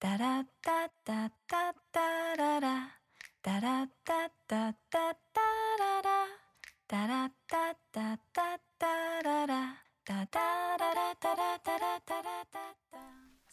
ダラッタッタッタッタララ。ダラッタッタッタッタララ。ダラッタッタッタッタララ。ダラララララ。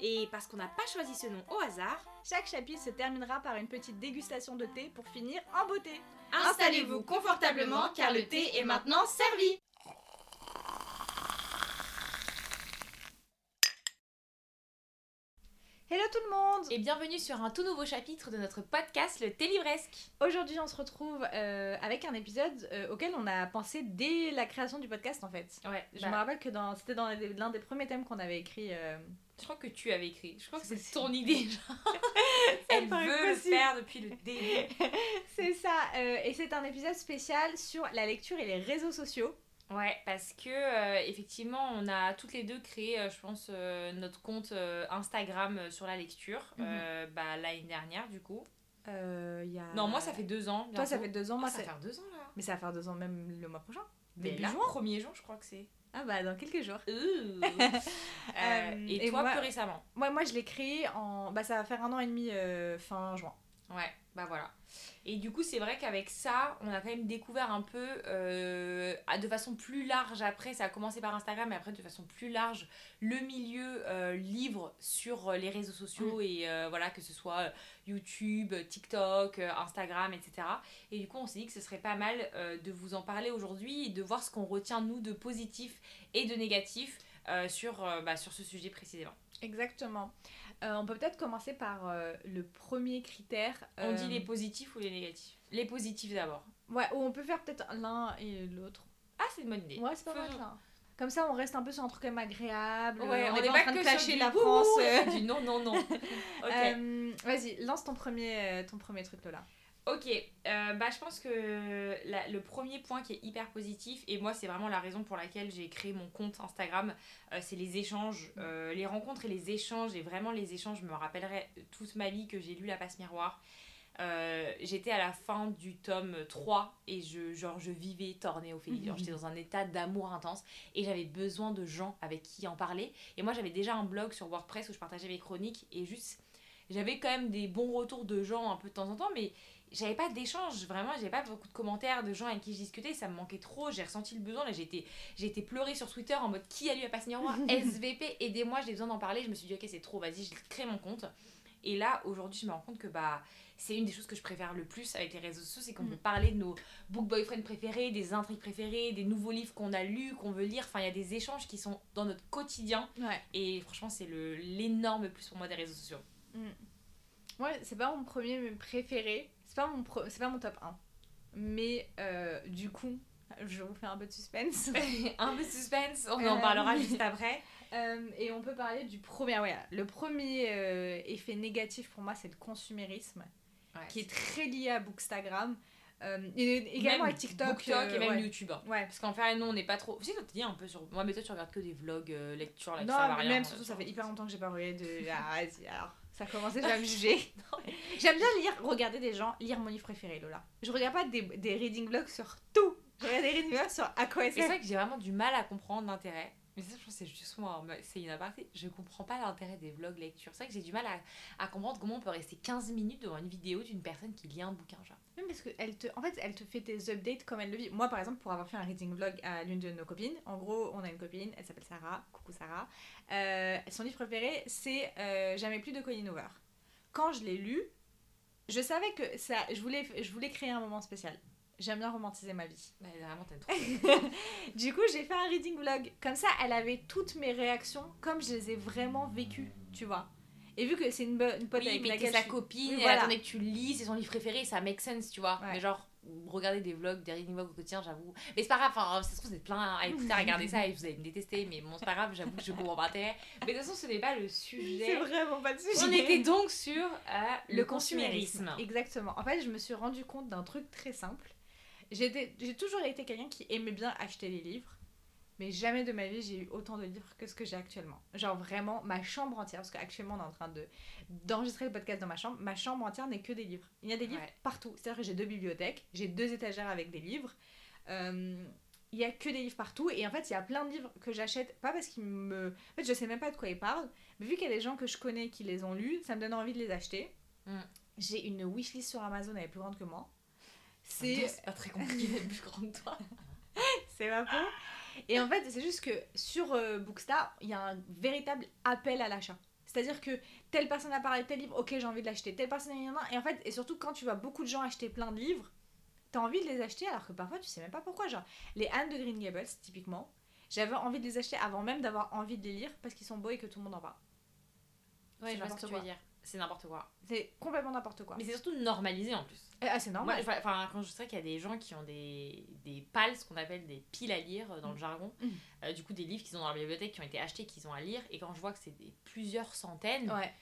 Et parce qu'on n'a pas choisi ce nom au hasard, Chaque chapitre se terminera par une petite dégustation de thé pour finir en beauté. installez-vous confortablement car le thé est maintenant servi Hello tout le monde Et bienvenue sur un tout nouveau chapitre de notre podcast Le Thé Livresque. Aujourd'hui on se retrouve euh, avec un épisode euh, auquel on a pensé dès la création du podcast en fait. Ouais, Je me rappelle que c'était dans l'un des premiers thèmes qu'on avait écrit. euh, je crois que tu avais écrit. Je crois que c'est ton idée. Elle veut le faire depuis le début. C'est ça, euh, et c'est un épisode spécial sur la lecture et les réseaux sociaux. Ouais, parce que euh, effectivement, on a toutes les deux créé, euh, je pense, notre compte Instagram sur la lecture. Mhm. bah, l'année dernière, du coup. Y a... Non, moi, ça fait deux ans. Toi, ça fait deux ans, Ah, ça ça fait deux ans là. Mais ça va faire deux ans même le mois prochain. Mais Début juin. 1er juin, je crois que c'est. Ah bah dans quelques jours. Euh, Euh, et, et toi, moi- plus récemment? Moi, moi je l'ai créé en... Bah ça va faire un an et demi euh, fin juin. Ouais, bah voilà. Et du coup, c'est vrai qu'avec ça, on a quand même découvert un peu, euh, de façon plus large, après, ça a commencé par Instagram, mais après, de façon plus large, le milieu euh, livre sur euh, les réseaux sociaux, et euh, voilà, que ce soit YouTube, TikTok, Instagram, etc. Et du coup, on s'est dit que ce serait pas mal de vous en parler aujourd'hui et de voir ce qu'on retient, nous, de positif et de négatif sur, bah, sur ce sujet précisément. Exactement. Euh, on peut peut-être commencer par euh, le premier critère. On euh, dit les positifs ou les négatifs? Les positifs d'abord. Ouais, ou on peut faire peut-être l'un et l'autre. Ah, c'est une bonne idée. Ouais, c'est pas mal ça. Comme ça, on reste un peu sur un truc quand même agréable. Ouais, on on est n'est pas en train que de clasher la France. euh. du non, non, non. ok. Euh, Vas-y, lance ton premier, euh, ton premier truc Lola. Ok, euh, bah, je pense que la- le premier point qui est hyper positif, et moi c'est vraiment la raison pour laquelle j'ai créé mon compte Instagram, euh, c'est les échanges, euh, les rencontres et les échanges, et vraiment les échanges, je me rappellerai toute ma vie que j'ai lu La Passe Miroir. J'étais à la fin du tome 3 et je, genre, je vivais tornée Ophélie. Genre, J'étais dans un état d'amour intense et j'avais besoin de gens avec qui en parler. Et moi j'avais déjà un blog sur WordPress où je partageais mes chroniques et juste j'avais quand même des bons retours de gens un peu de temps en temps, mais j'avais pas d'échange, vraiment, j'avais pas beaucoup de commentaires de gens avec qui je discutais, ça me manquait trop, j'ai ressenti le besoin, là j'ai été, j'ai été pleurer sur Twitter en mode qui a lu à passe miroir SVP, aidez-moi, j'ai besoin d'en parler, je me suis dit ok c'est trop, vas-y, je crée mon compte. Et là, aujourd'hui, je me rends compte que bah, c'est une des choses que je préfère le plus avec les réseaux sociaux, c'est qu'on Mm. peut parler de nos book boyfriends préférés, des intrigues préférées, des nouveaux livres qu'on a lus, qu'on veut lire. Enfin, il y a des échanges qui sont dans notre quotidien. Ouais. Et franchement, c'est le- l'énorme plus pour moi des réseaux sociaux. Ouais, c'est pas mon premier mais préféré. C'est pas mon pro- c'est pas mon top 1. Mais euh, du coup, je vous fais un peu de suspense. un peu de suspense, on en Euh. parlera juste après. Euh, et on peut parler du premier. Ouais, le premier effet négatif pour moi, c'est le consumérisme, qui est très lié à Bookstagram. Euh, et également Même à TikTok. BookTok euh, et même ouais. YouTube. hein. Ouais. Parce qu'en fait, nous, on n'est pas trop. Tu dis un peu sur. Moi, mais toi, tu regardes que des vlogs, euh, lecture, là, Non, ça mais même surtout, sur- ça fait hyper longtemps que j'ai pas regardé de. Ah, vas-y, alors. Ça commence déjà à me juger. J'aime bien lire, regarder des gens lire mon livre préféré, Lola. Je regarde pas des, des reading blogs sur tout. Je regarde des reading blogs sur à quoi c'est vrai que j'ai vraiment du mal à comprendre l'intérêt. Mais ça, je pense que c'est juste mais c'est une aparté. Je comprends pas l'intérêt des vlogs lecture. C'est vrai que j'ai du mal à, à comprendre comment on peut rester 15 minutes devant une vidéo d'une personne qui lit un bouquin, genre. Même parce que te, en fait, elle te fait tes updates comme elle le vit. Moi, par exemple, pour avoir fait un reading vlog à l'une de nos copines, en gros, on a une copine, elle s'appelle Sarah. Coucou Sarah. Euh, son livre préféré, c'est euh, Jamais plus de Colin Hoover. Quand je l'ai lu, je savais que ça, je voulais, je voulais créer un moment spécial. J'aime bien romantiser ma vie. Ouais, vraiment, t'aimes trop. Du coup, j'ai fait un reading vlog. Comme ça, elle avait toutes mes réactions comme je les ai vraiment vécues, tu vois. Et vu que c'est une, une pote Oui, avec mais laquelle sa je copine, Oui, voilà. attendait que tu le lis, c'est son livre préféré, ça make sense, tu vois. Ouais. Mais genre, regarder des vlogs, des reading vlogs au quotidien, j'avoue. Mais c'est pas grave, enfin, ça se trouve, vous êtes plein à écouter, à regarder ça et vous allez me détester, mais bon, c'est pas grave, j'avoue que je comprends pas l'intérêt. Mais de toute façon, ce n'est pas le sujet. C'est vraiment pas de sujet. On était donc sur euh, le, consumérisme. Exactement. En fait, je me suis rendu compte d'un truc très simple. J'ai toujours été quelqu'un qui aimait bien acheter les livres. Mais jamais de ma vie j'ai eu autant de livres que ce que j'ai actuellement. Genre vraiment, ma chambre entière, parce qu'actuellement on est en train de d'enregistrer le podcast dans ma chambre, ma chambre entière n'est que des livres. Il y a des livres Ouais. partout. C'est-à-dire que j'ai deux bibliothèques, j'ai deux étagères avec des livres. Euh, il y a que des livres partout et en fait il y a plein de livres que j'achète pas parce qu'ils me en fait je sais même pas de quoi ils parlent mais vu qu'il y a des gens que je connais qui les ont lus ça me donne envie de les acheter Mm. j'ai une wishlist sur Amazon elle est plus grande que moi C'est pas très compliqué d'être plus grande que toi. c'est ma peau et en fait c'est juste que sur euh, Bookstar il y a un véritable appel à l'achat c'est-à-dire que telle personne a parlé de tel livre, ok j'ai envie de l'acheter, telle personne il y en a, et en fait, et surtout quand tu vois beaucoup de gens acheter plein de livres, t'as envie de les acheter alors que parfois tu sais même pas pourquoi. Genre, les Anne de Green Gables, typiquement, j'avais envie de les acheter avant même d'avoir envie de les lire parce qu'ils sont beaux et que tout le monde en parle. Ouais, je vois ce que tu veux dire. C'est n'importe quoi. C'est complètement n'importe quoi. Mais c'est surtout normalisé en plus. Eh, Ah, c'est Moi, normal. vois- enfin, quand je sais qu'il y a des gens qui ont des, des pales, ce qu'on appelle des piles à lire euh, dans le jargon, Mm. euh, du coup des livres qu'ils ont dans la bibliothèque qui ont été achetés, qu'ils ont à lire, et quand je vois que c'est plusieurs centaines, Ouais.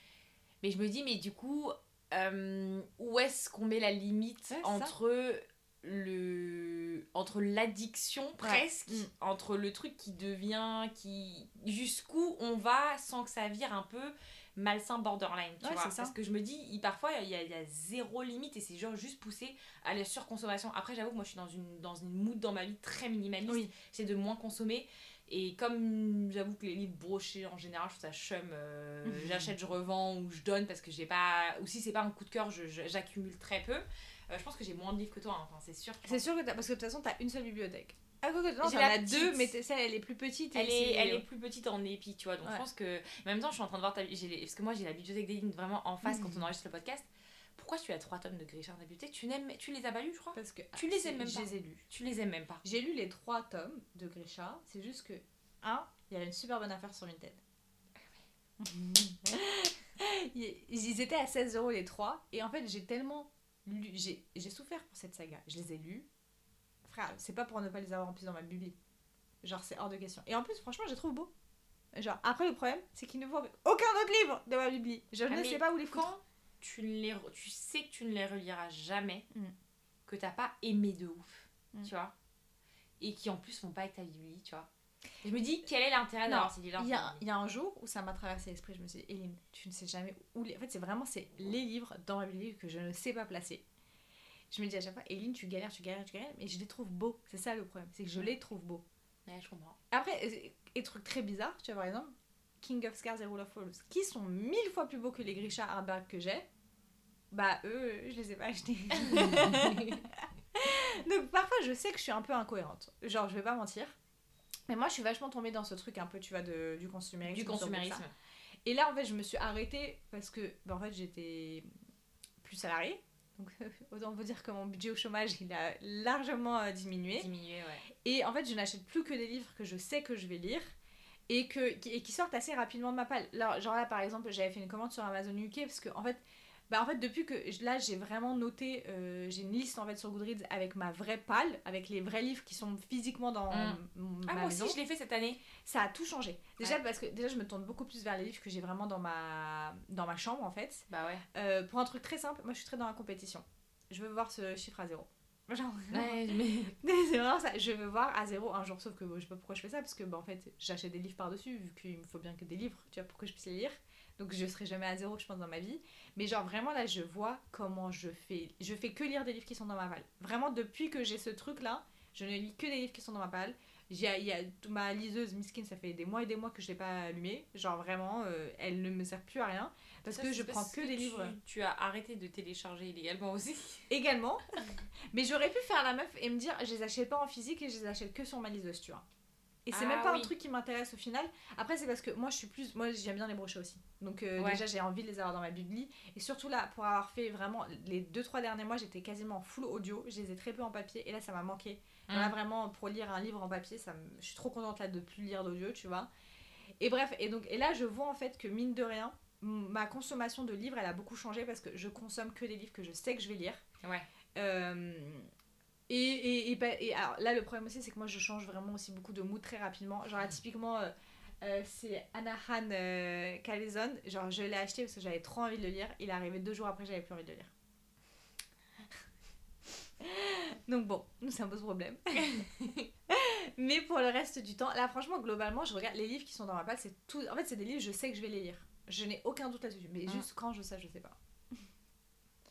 mais je me dis, mais du coup, euh, où est-ce qu'on met la limite Ouais, c'est ça. entre le entre l'addiction presque Mm. entre le truc qui devient qui jusqu'où on va sans que ça vire un peu malsain borderline tu Ouais, vois parce que je me dis il- parfois il y, a, il y a zéro limite et c'est genre juste poussé à la surconsommation après j'avoue que moi je suis dans une dans une mood dans ma vie très minimaliste Oui. c'est de moins consommer et comme j'avoue que les livres brochés en général je trouve ça chum euh, j'achète je revends ou je donne parce que j'ai pas ou si c'est pas un coup de cœur j'accumule très peu Euh, je pense que j'ai moins de livres que toi hein. enfin c'est sûr C'est sûr que parce que de toute façon, t'as une seule bibliothèque. Ah, quoi non, J'ai la petite. deux, mais celle, elle est plus petite. et elle est, elle est plus petite en épi, tu vois. Donc Ouais. je pense que. En même temps, je suis en train de voir ta. les- Parce que moi, j'ai la bibliothèque des lignes vraiment en face quand on enregistre le podcast. Pourquoi tu as trois tomes de Grisha dans ta bibliothèque tu, tu les as pas lus, je crois? Parce que Tu les aimes même Je pas. les ai lus. Tu les aimes même pas. J'ai lu les trois tomes de Grisha. C'est juste que, un, il y avait une super bonne affaire sur Vinted. ils ils étaient à 16 euros les trois. Et en fait, j'ai tellement lu. J'ai j'ai souffert pour cette saga. Je les ai lus. Frère, c'est pas pour ne pas les avoir en plus dans ma bibli. Genre, c'est hors de question. Et en plus, franchement, je les trouve beaux. Genre, après, le problème, c'est qu'ils ne voient aucun autre livre de ma bibli. Je Ah, ne sais pas où les foutre. Quand tu, ne les, re- tu sais que tu ne les reliras jamais, Mm. que t'as pas aimé de ouf, Mm. tu vois, et qui en plus vont pas avec ta bibli, tu vois. Et je me dis, quel est l'intérêt d'avoir ces livres Il y, a, il y a un jour où ça m'a traversé l'esprit, je me suis dit, Eline, tu ne sais jamais où les... En fait, c'est vraiment c'est les livres dans ma bibliothèque que je ne sais pas placer. Je me dis à chaque fois, Eline, tu galères, tu galères, tu galères, mais je les trouve beaux. C'est ça le problème, c'est que je les trouve beaux. Ouais, je comprends. Après, et, et truc très bizarre, tu vois par exemple, King of Scars et Rule of Falls, qui sont mille fois plus beaux que les Grisha Hardback que j'ai, bah eux, je les ai pas achetés. Donc parfois, je sais que je suis un peu incohérente. Genre, je vais pas mentir. Mais moi, je suis vachement tombée dans ce truc un peu, tu vois, de, du consumérisme. Du consumérisme. Et là, en fait, je me suis arrêtée parce que, bah, en fait, j'étais plus salariée. Donc, autant vous dire que mon budget au chômage, il a largement euh, diminué. Diminuer, ouais. Et en fait, je n'achète plus que des livres que je sais que je vais lire et, que, qui, et qui sortent assez rapidement de ma palle. Là, genre là, par exemple, j'avais fait une commande sur Amazon UK parce que, en fait, bah, en fait depuis que là, j'ai vraiment noté, euh, j'ai une liste en fait sur Goodreads avec ma vraie palle, avec les vrais livres qui sont physiquement dans Mm. m- Ah, ma moi maison. aussi, je l'ai fait cette année. Ça a tout changé. Déjà Ouais. parce que déjà, je me tourne beaucoup plus vers les livres que j'ai vraiment dans ma, dans ma chambre en fait. Bah ouais. Euh, pour un truc très simple, moi je suis très dans la compétition. Je veux voir ce chiffre à zéro. Genre, Ouais, mais. c'est vraiment ça. Je veux voir à zéro un jour. Sauf que bon, je sais pas pourquoi je fais ça. Parce que bah, en fait, j'achète des livres par-dessus. Vu qu'il me faut bien que des livres, tu vois, pour que je puisse les lire. Donc je serai jamais à zéro, je pense, dans ma vie. Mais genre vraiment là, je vois comment je fais. Je fais que lire des livres qui sont dans ma palle. Vraiment, depuis que j'ai ce truc-là, je ne lis que des livres qui sont dans ma palle. J'ai- Il y a ma liseuse Miskin, ça fait des mois et des mois que je l'ai pas allumée. Genre vraiment, euh, elle ne me sert plus à rien. Parce Ça, que je prends que des tu- livres. Tu as arrêté de télécharger illégalement aussi. également. mais j'aurais pu faire la meuf et me dire, je les achète pas en physique et je les achète que sur ma liseuse, tu vois. Et c'est Ah même pas oui. un truc qui m'intéresse au final. Après, c'est parce que moi, je suis plus. Moi, j'aime bien les brochets aussi. Donc, euh, Ouais. déjà, j'ai envie de les avoir dans ma bibli. Et surtout là, pour avoir fait vraiment les 2-3 derniers mois, j'étais quasiment en full audio. Je les ai très peu en papier. Et là, ça m'a manqué. Là, vraiment, pour lire un livre en papier, ça me- je suis trop contente là de plus lire d'audio, tu vois. Et bref, et donc, et là, je vois en fait que mine de rien, ma consommation de livres, elle a beaucoup changé parce que je consomme que des livres que je sais que je vais lire. Ouais. Euh, et, et, et, pa- et alors là, le problème aussi, c'est que moi, je change vraiment aussi beaucoup de mood très rapidement. Genre, là, typiquement, euh, euh, c'est Anahan euh. Genre, je l'ai acheté parce que j'avais trop envie de le lire. Il est arrivé deux jours après, j'avais plus envie de le lire. Donc bon, c'est un peu ce problème. Mais pour le reste du temps, là franchement, globalement, je regarde les livres qui sont dans ma palle, c'est tout. En fait, c'est des livres, je sais que je vais les lire. Je n'ai aucun doute là-dessus. Mais Mm. juste quand je sais, je sais pas.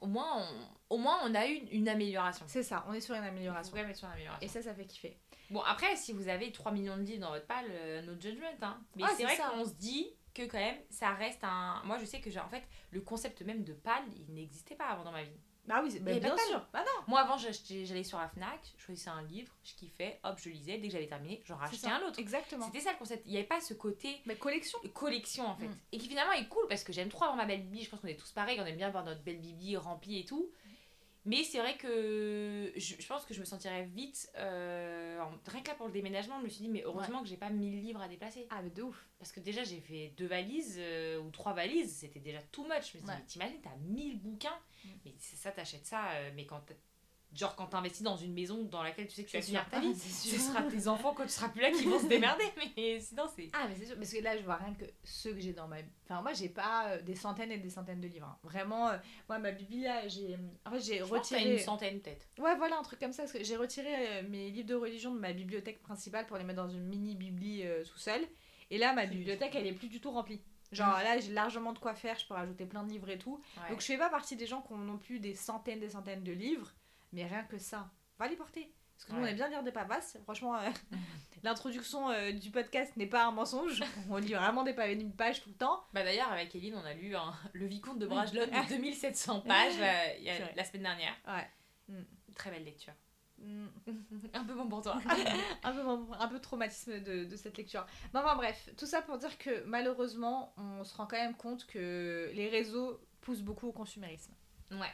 Au moins, on, au moins, on a eu une, une amélioration. C'est ça, on est sur une amélioration. même être sur une amélioration. Et ça, ça fait kiffer. Bon, après, si vous avez 3 millions de livres dans votre palle, euh, no judgment. Hein. Mais Ouais, c'est vrai qu'on se dit que quand même, ça reste un. Moi, je sais que, j'ai- en fait, le concept même de palle, il n'existait pas avant dans ma vie. Bah oui, bah, bien sûr. Bah non. Moi, avant, j'allais sur la Fnac, je choisissais un livre, je kiffais, hop, je lisais. Dès que j'avais terminé, j'en rachetais un autre. Exactement. C'était ça le concept. Il n'y avait pas ce côté Mais collection. collection en fait. Mm. Et qui finalement est cool parce que j'aime trop avoir ma belle bibi. Je pense qu'on est tous pareils, on aime bien avoir notre belle bibi remplie et tout. Mais c'est vrai que je, je pense que je me sentirais vite. euh, en- rien que là pour le déménagement, je me suis dit, mais heureusement que j'ai pas 1000 livres à déplacer. Ah, mais de ouf. Parce que déjà, j'ai fait deux valises euh, ou trois valises, c'était déjà too much. Je me suis dit, Ouais. mais t'imagines, t'as 1000 bouquins. Mais c'est ça, t'achètes ça. euh, mais quand Genre quand t'investis dans une maison dans laquelle tu sais que tu vas finir ta vie, ce sera tes enfants quand tu seras plus là qui vont se démerder. Mais sinon, c'est. Ah, mais c'est sûr, parce que là, je vois rien que ceux que j'ai dans ma. Enfin, moi, j'ai pas euh, des centaines et des centaines de livres. hein. Vraiment, euh, moi, ma Bible, là, j'ai. En fait, j'ai retiré. une centaine peut-être. Ouais, voilà, un truc comme ça. Parce que j'ai retiré euh, mes livres de religion de ma bibliothèque principale pour les mettre dans une mini bibli euh, tout seul. Et là, ma bibliothèque, elle est plus du tout remplie. Genre là, j'ai largement de quoi faire, je peux rajouter plein de livres et tout. Ouais. Donc je fais pas partie des gens qui ont non plus des centaines des centaines de livres, mais rien que ça, va les porter. Parce que nous, on aime bien lire des pavasses. Franchement, euh, l'introduction euh, du podcast n'est pas un mensonge. On lit vraiment des pavés d'une page tout le temps. Bah d'ailleurs, avec Eline, on a lu Le Vicomte de Bragelonne de 2700 pages euh, y a- la semaine dernière. Ouais. Mm. Très belle lecture. Mm. un peu bon pour toi. un, peu, un peu traumatisme de, de cette lecture. Non, enfin bref, tout ça pour dire que malheureusement, on se rend quand même compte que les réseaux poussent beaucoup au consumérisme. ouais.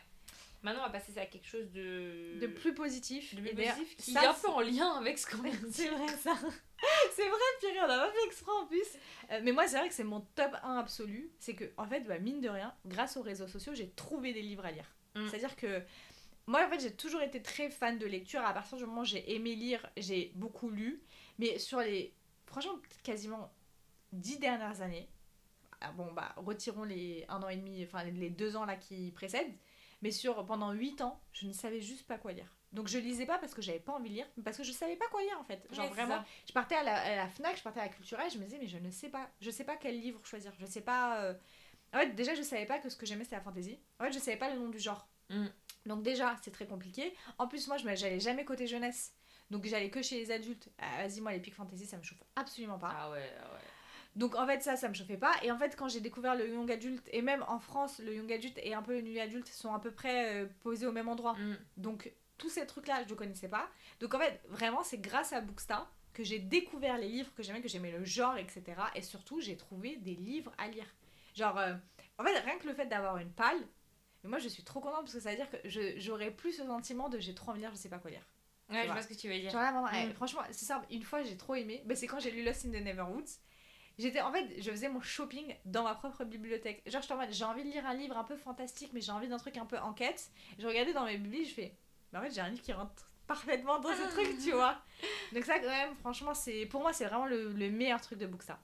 Maintenant, on va passer à quelque chose de... De plus positif. de plus positif qui ça, est un peu en lien avec ce qu'on a dit. C'est vrai ça. c'est vrai, Pierre, on a pas fait exprès en plus. Euh, mais moi, c'est vrai que c'est mon top 1 absolu. C'est que, en fait, bah, mine de rien, grâce aux réseaux sociaux, j'ai trouvé des livres à lire. Mm. C'est-à-dire que moi, en fait, j'ai toujours été très fan de lecture. À partir du moment où j'ai aimé lire, j'ai beaucoup lu. Mais sur les, franchement, quasiment 10 dernières années, ah bon, bah, retirons les un an et demi, enfin, les deux ans là qui précèdent. Mais sur pendant 8 ans, je ne savais juste pas quoi lire. Donc je lisais pas parce que j'avais pas envie de lire, mais parce que je savais pas quoi lire en fait. Genre Ouais, vraiment, ça. je partais à la, à la Fnac, je partais à la culturelle, je me disais mais je ne sais pas, je sais pas quel livre choisir, je sais pas. euh, En fait déjà je savais pas que ce que j'aimais c'était la fantasy. En fait je savais pas le nom du genre. Mm. Donc déjà c'est très compliqué. En plus moi je j'allais jamais côté jeunesse, donc j'allais que chez les adultes. Ah, Vas-y moi les pics fantasy ça me chauffe absolument pas. Ah ouais, ah ouais. Donc en fait ça, ça me chauffait pas. Et en fait quand j'ai découvert le young adulte, et même en France, le young adulte et un peu le new adulte sont à peu près euh, posés au même endroit. Mm. Donc tous ces trucs-là, je ne connaissais pas. Donc en fait vraiment c'est grâce à Bookstar que j'ai découvert les livres que j'aimais, que j'aimais le genre, etc. Et surtout j'ai trouvé des livres à lire. Genre, euh, en fait rien que le fait d'avoir une palle, mais moi je suis trop contente parce que ça veut dire que je- j'aurais plus ce sentiment de j'ai trop envie de lire, je sais pas quoi lire. Ouais, je vois. ce que tu veux dire. Genre là, vraiment, Mm. eh, franchement, c'est ça, une fois j'ai trop aimé. Bah, c'est quand j'ai lu Lost in the Neverwoods. J'étais en fait, je faisais mon shopping dans ma propre bibliothèque. Genre, je en mode, j'ai envie de lire un livre un peu fantastique, mais j'ai envie d'un truc un peu enquête. Je regardais dans mes biblios, je fais, bah en fait, j'ai un livre qui rentre parfaitement dans ce truc, tu vois. Donc, ça, quand même, franchement, c'est pour moi, c'est vraiment le, le meilleur truc de Bookstar.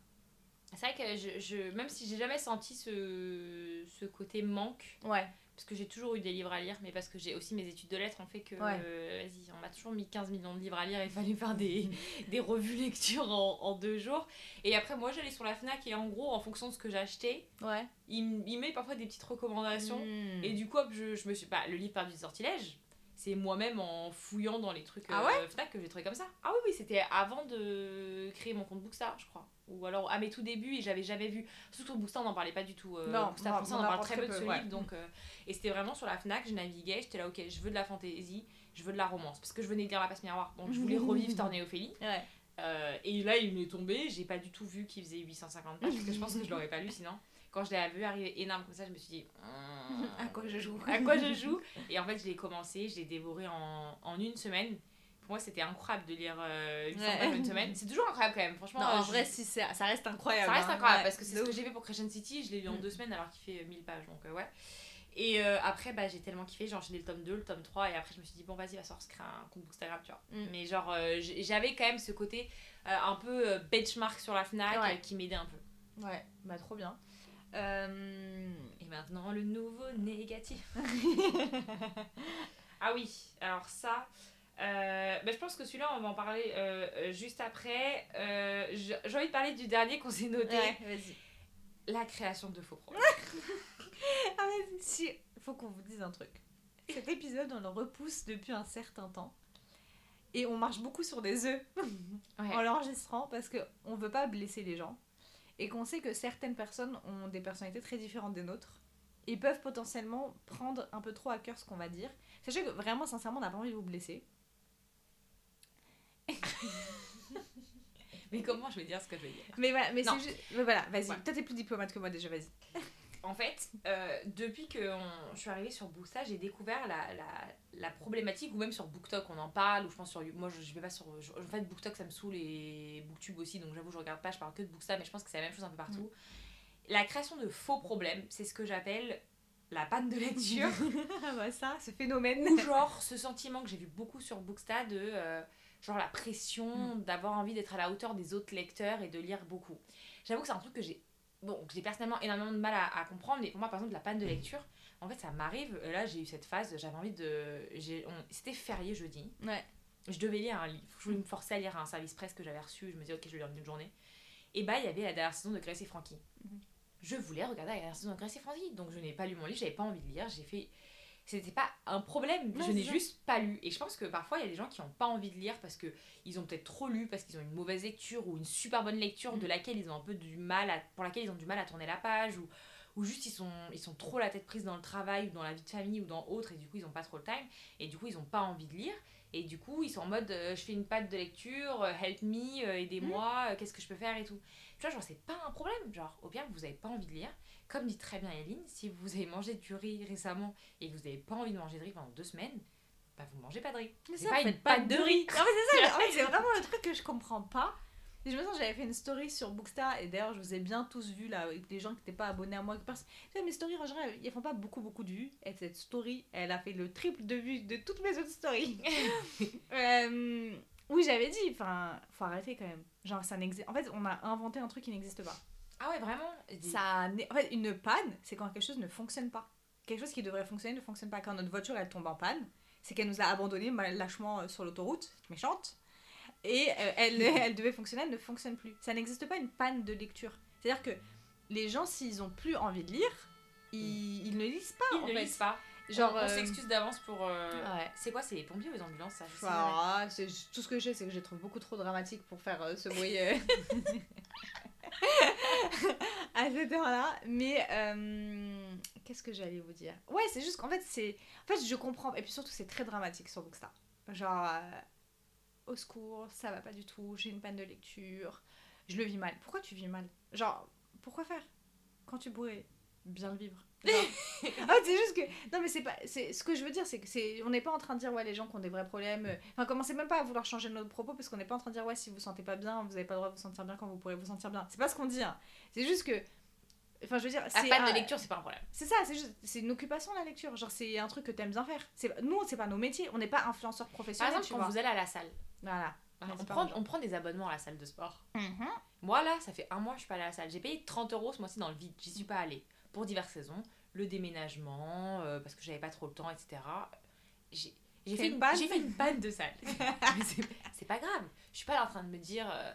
C'est vrai que je, je- même si j'ai jamais senti ce, ce côté manque, Ouais, parce que j'ai toujours eu des livres à lire, mais parce que j'ai aussi mes études de lettres ont fait que, Ouais. euh, vas-y, on m'a toujours mis 15 millions de livres à lire, il fallait faire des, des revues lecture en, en deux jours. Et après, moi, j'allais sur la Fnac et en gros, en fonction de ce que j'achetais, ouais. il, il met parfois des petites recommandations. Mm. Et du coup, hop, je, je me suis. Bah, le livre perdu du sortilège, c'est moi-même en fouillant dans les trucs Ah euh, Fnac que j'ai trouvé comme ça. Ah oui, oui, c'était avant de créer mon compte Bookstar, je crois. Ou alors à mes tout débuts, et j'avais jamais vu. Surtout Bookstar, on n'en parlait pas du tout. euh, Non, Bookstar on on en parle très peu de ce ouais. livre. Donc, euh, et c'était vraiment sur la Fnac, je naviguais, j'étais là, ok, je veux de la fantaisie, je veux de la romance. Parce que je venais de lire La Passe Miroir, donc je voulais revivre Torné Ophélie. Ouais. Euh, et là, il m'est tombé, j'ai pas du tout vu qu'il faisait 850 pages, parce que je pense que je l'aurais pas lu sinon. Quand je l'ai vu arriver énorme comme ça, je me suis dit. À quoi je joue? À quoi je joue? Et en fait, je l'ai commencé, je l'ai dévoré en, en une semaine. Pour moi, c'était incroyable de lire euh, 800 Ouais. pages en une semaine. C'est toujours incroyable quand même, franchement. Non, euh, en je- vrai, si, ça, reste incroyable. ça reste hein. incroyable Ouais, parce que c'est ce que j'ai fait pour Crescent City. Je l'ai lu en Mm. deux semaines alors qu'il fait euh, 1000 pages, donc euh, ouais. Et euh, après, bah, j'ai tellement kiffé, j'ai enchaîné le tome 2, le tome 3, et après, je me suis dit, bon, vas-y, va sortir un compte Instagram, tu vois. Mm. Mais genre, euh, j'avais quand même ce côté un peu benchmark sur la Fnac Ouais. qui m'aidait un peu. Ouais, bah trop bien. Euh, Et maintenant, le nouveau négatif. ah oui, alors ça, Euh, bah, je pense que celui-là, on va en parler euh, juste après. Euh, j'ai envie de parler du dernier qu'on s'est noté. vas-y. La création de faux problèmes. Ah, vas-y. Si, faut qu'on vous dise un truc. Cet épisode, on le repousse depuis un certain temps. Et on marche beaucoup sur des œufs en l'enregistrant parce qu'on veut pas blesser les gens. Et qu'on sait que certaines personnes ont des personnalités très différentes des nôtres. Et peuvent potentiellement prendre un peu trop à cœur ce qu'on va dire. Sachez que vraiment, sincèrement, on n'a pas envie de vous blesser. Mais comment je vais dire ce que je vais dire? Mais voilà, mais Non. c'est juste. mais voilà, vas-y. Ouais. Toi, t'es plus diplomate que moi déjà, vas-y. En fait, euh, depuis que on- je suis arrivée sur Boosta, j'ai découvert la, la, la problématique, ou même sur BookTok, on en parle, ou je pense sur. Moi, je, je vais pas sur. je- en fait, BookTok, ça me saoule et BookTube aussi, donc j'avoue, je regarde pas, je parle que de Boosta, mais je pense que c'est la même chose un peu partout. La création de faux problèmes, c'est ce que j'appelle la panne de lecture. Ah bah ça, ce phénomène. ou genre ce sentiment que j'ai vu beaucoup sur Booksta de euh, genre la pression d'avoir envie d'être à la hauteur des autres lecteurs et de lire beaucoup. J'avoue que c'est un truc que j'ai bon, que j'ai personnellement énormément de mal à, à comprendre, mais pour moi par exemple la panne de lecture, en fait ça m'arrive, là j'ai eu cette phase, j'avais envie de... C'était férié jeudi, Ouais. je devais lire un livre, je voulais me forcer à lire un service presse que j'avais reçu, je me disais ok je vais lire une journée. Et bah il y avait la dernière saison de Grace et Frankie. Mhm. Je voulais regarder la dernière saison de Grace et Frankie, donc je n'ai pas lu mon livre, j'avais pas envie de lire, j'ai fait c'était pas un problème, je n'ai juste pas lu. Et je pense que parfois il y a des gens qui n'ont pas envie de lire parce que ils ont peut-être trop lu, parce qu'ils ont une mauvaise lecture ou une super bonne lecture Mm. de laquelle ils ont un peu du mal à, pour laquelle ils ont du mal à tourner la page ou, ou juste ils sont, ils sont trop la tête prise dans le travail ou dans la vie de famille ou dans autre et du coup ils ont pas trop le time et du coup ils ont pas envie de lire et du coup ils sont en mode euh, je fais une patte de lecture, euh, help me, euh, aidez-moi, euh, qu'est-ce que je peux faire et tout. Tu vois, genre c'est pas un problème, genre au pire vous avez pas envie de lire. Comme dit très bien Yaline, si vous avez mangé du riz récemment et que vous n'avez pas envie de manger de riz pendant deux semaines, bah vous mangez pas de riz. Mais C'est ça, pas une pâte de riz. Non, mais c'est ça, en fait, c'est vraiment le truc que je comprends pas. Et je me sens, j'avais fait une story sur Bookstar, et d'ailleurs, je vous ai bien tous vu là, avec des gens qui n'étaient pas abonnés à moi. Parce que mes stories, en général, ils font pas beaucoup, beaucoup de vues. Et cette story, elle a fait le triple de vues de toutes mes autres stories. Euh, oui, j'avais dit, enfin, faut arrêter quand même. Genre, ça n'existe. En fait, on a inventé un truc qui n'existe pas. Ah ouais, vraiment? Ça, en fait, une panne, c'est quand quelque chose ne fonctionne pas. Quelque chose qui devrait fonctionner ne fonctionne pas. Quand notre voiture elle tombe en panne, c'est qu'elle nous a abandonnés lâchement euh, sur l'autoroute, méchante, et euh, elle, elle devait fonctionner, elle ne fonctionne plus. Ça n'existe pas une panne de lecture. C'est-à-dire que les gens, s'ils ont plus envie de lire, ils, ils ne lisent pas. Ils en ne fait. lisent pas. Genre, on, on euh, s'excuse d'avance pour. euh, Ouais. C'est quoi, c'est les pompiers ou les ambulances ça. Ah, tout ce que je sais, c'est que je les trouve beaucoup trop dramatiques pour faire euh, ce bruit à cette heure-là. Mais euh, qu'est-ce que j'allais vous dire? Ouais, c'est juste qu'en fait, c'est. En fait, je comprends. Et puis surtout, c'est très dramatique sur Bookstar. Genre, euh, au secours, ça va pas du tout, j'ai une panne de lecture, je le vis mal. Pourquoi tu vis mal? Genre, pourquoi faire? Quand tu pourrais bien le vivre. Fait, c'est juste que non mais c'est pas c'est ce que je veux dire c'est que c'est on n'est pas en train de dire ouais les gens qui ont des vrais problèmes euh, enfin commencez même pas à vouloir changer notre propos parce qu'on n'est pas en train de dire ouais si vous vous sentez pas bien vous avez pas le droit de vous sentir bien quand vous pourrez vous sentir bien c'est pas ce qu'on dit hein. c'est juste que enfin je veux dire c'est panne un- de lecture, c'est pas un problème. c'est ça c'est juste c'est une occupation la lecture genre c'est un truc que t'aimes bien faire c'est nous c'est pas nos métiers on n'est pas influenceurs Par professionnels exemple, tu quand vois vous allez à la salle, voilà on, pas prend, on prend des abonnements à la salle de sport. Mhm. Moi là, ça fait un mois que je suis pas allée à la salle. J'ai payé 30 euros ce mois-ci dans le vide. J'y suis pas allée. Pour diverses raisons. Le déménagement, euh, parce que j'avais pas trop le temps, etc. J'ai j'ai Fait une j'ai fait une panne de salle. C'est- pas grave. Je suis pas là en train de me dire euh,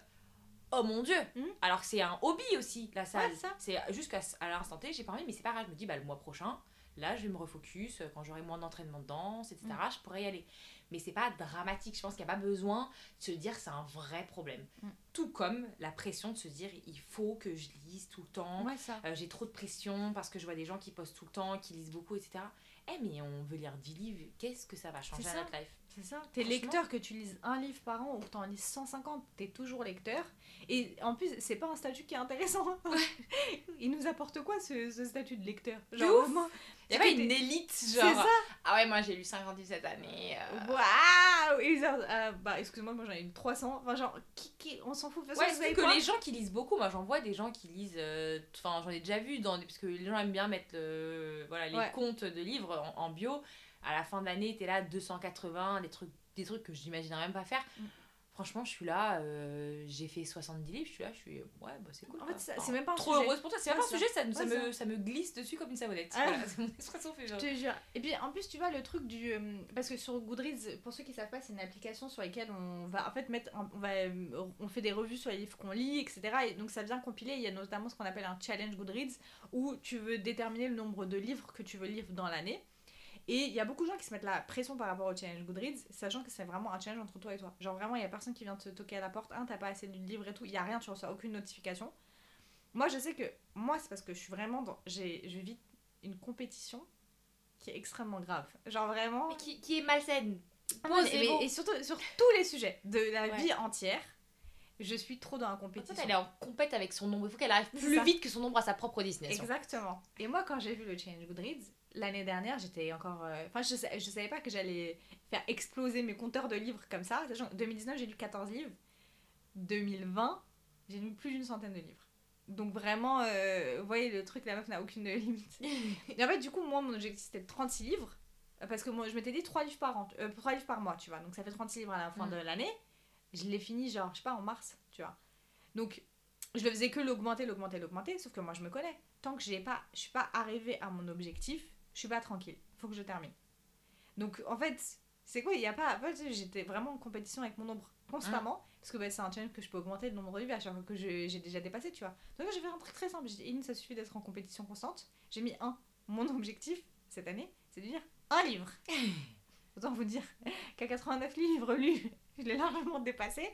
Oh mon dieu Mhm. Alors que c'est un hobby aussi, la salle. Ouais, c'est jusqu'à à l'instant T, j'ai pas envie, mais c'est pas grave. Je me dis bah, Le mois prochain, là je vais me refocus. euh, Quand j'aurai moins d'entraînement de danse, etc., Mhm. je pourrai y aller. Mais c'est pas dramatique. Je pense qu'il n'y a pas besoin de se dire c'est un vrai problème. Mhm. Tout comme la pression de se dire il faut que je lise tout le temps. ouais Euh, j'ai trop de pression parce que je vois des gens qui postent tout le temps, qui lisent beaucoup, etc. Eh mais on veut lire 10 livres, qu'est-ce que ça va changer à notre life? C'est ça. T'es lecteur que tu lises un livre par an ou que t'en lises 150, t'es toujours lecteur. Et en plus, c'est pas un statut qui est intéressant. Il nous apporte quoi ce, ce statut de lecteur? Genre, ouf. Il y a pas une élite, C'est genre. ça Ah ouais, moi j'ai lu 50 livres cette année. euh. Waouh genre, euh, Bah, excuse-moi, moi j'en ai eu 300. Enfin, genre, qui, qui- on s'en fout. De toute façon, Ouais, c'est que quoi les gens qui lisent beaucoup, moi j'en vois des gens qui lisent, euh, enfin j'en ai déjà vu, dans, parce que les gens aiment bien mettre le- voilà, les Ouais. comptes de livres en, en bio. À la fin de l'année, t'es là 280, des trucs, des trucs que j'imaginerais même pas faire. Mm. Franchement, je suis là, euh, j'ai fait 70 livres, je suis là, je suis. Ouais, bah c'est cool. En fait, ça- Enfin, c'est même pas un Trop sujet. heureuse pour toi, c'est même pas un ça. sujet, ça, me, ça me glisse dessus comme une savonnette. Ah. Voilà, c'est mon expression fait Je te jure. Et puis en plus, tu vois le truc du. euh, Parce que sur Goodreads, pour ceux qui savent pas, c'est une application sur laquelle on va en fait mettre. On, va, on fait des revues sur les livres qu'on lit, etc. Et donc ça vient compiler. Il y a notamment ce qu'on appelle un challenge Goodreads où tu veux déterminer le nombre de livres que tu veux lire dans l'année. Et il y a beaucoup de gens qui se mettent la pression par rapport au challenge Goodreads, sachant que c'est vraiment un challenge entre toi et toi. Genre vraiment, il y a personne qui vient te toquer à la porte. Un, t'as pas assez de livres et tout. Il y a rien, tu reçois aucune notification. Moi, je sais que. Moi, c'est parce que je suis vraiment dans. j'ai- Je vis une compétition qui est extrêmement grave. Genre vraiment. Mais qui, qui est malsaine. Ah non, mais- mais- et surtout sur tous les sujets de la Ouais. vie entière, je suis trop dans la En fait, compétition. elle est en compète avec son ombre. Il faut qu'elle arrive plus vite que son ombre à sa propre destination. Exactement. Et moi, quand j'ai vu le Challenge Goodreads, l'année dernière, j'étais encore. euh, Enfin, je, je savais pas que j'allais faire exploser mes compteurs de livres comme ça. Que 2019, j'ai lu 14 livres. 2020, j'ai lu plus d'une centaine de livres. Donc vraiment, euh, vous voyez, le truc, la meuf n'a aucune limite. Et en fait, du coup, moi, mon objectif, c'était de 36 livres. Parce que moi, je m'étais dit 3 livres par an, euh, 3 livres par mois, tu vois. Donc ça fait 36 livres à la fin Mm. de l'année. Je l'ai fini, genre, je sais pas, en mars, tu vois. Donc, je le faisais que l'augmenter, l'augmenter, l'augmenter. Sauf que moi, je me connais. Tant que j'ai pas, je suis pas arrivée à mon objectif, je suis pas tranquille. Faut que je termine. Donc, en fait, c'est quoi? Il y a pas. J'étais vraiment en compétition avec mon nombre constamment. Parce que bah, c'est un challenge que je peux augmenter le nombre de livres à chaque fois que j'ai déjà dépassé, tu vois. Donc, là, j'ai fait un truc très simple. J'ai dit, ça suffit d'être en compétition constante. J'ai mis un. Mon objectif, cette année, c'est de lire un livre. Autant vous dire qu'à 89 livres lus, je l'ai largement dépassé.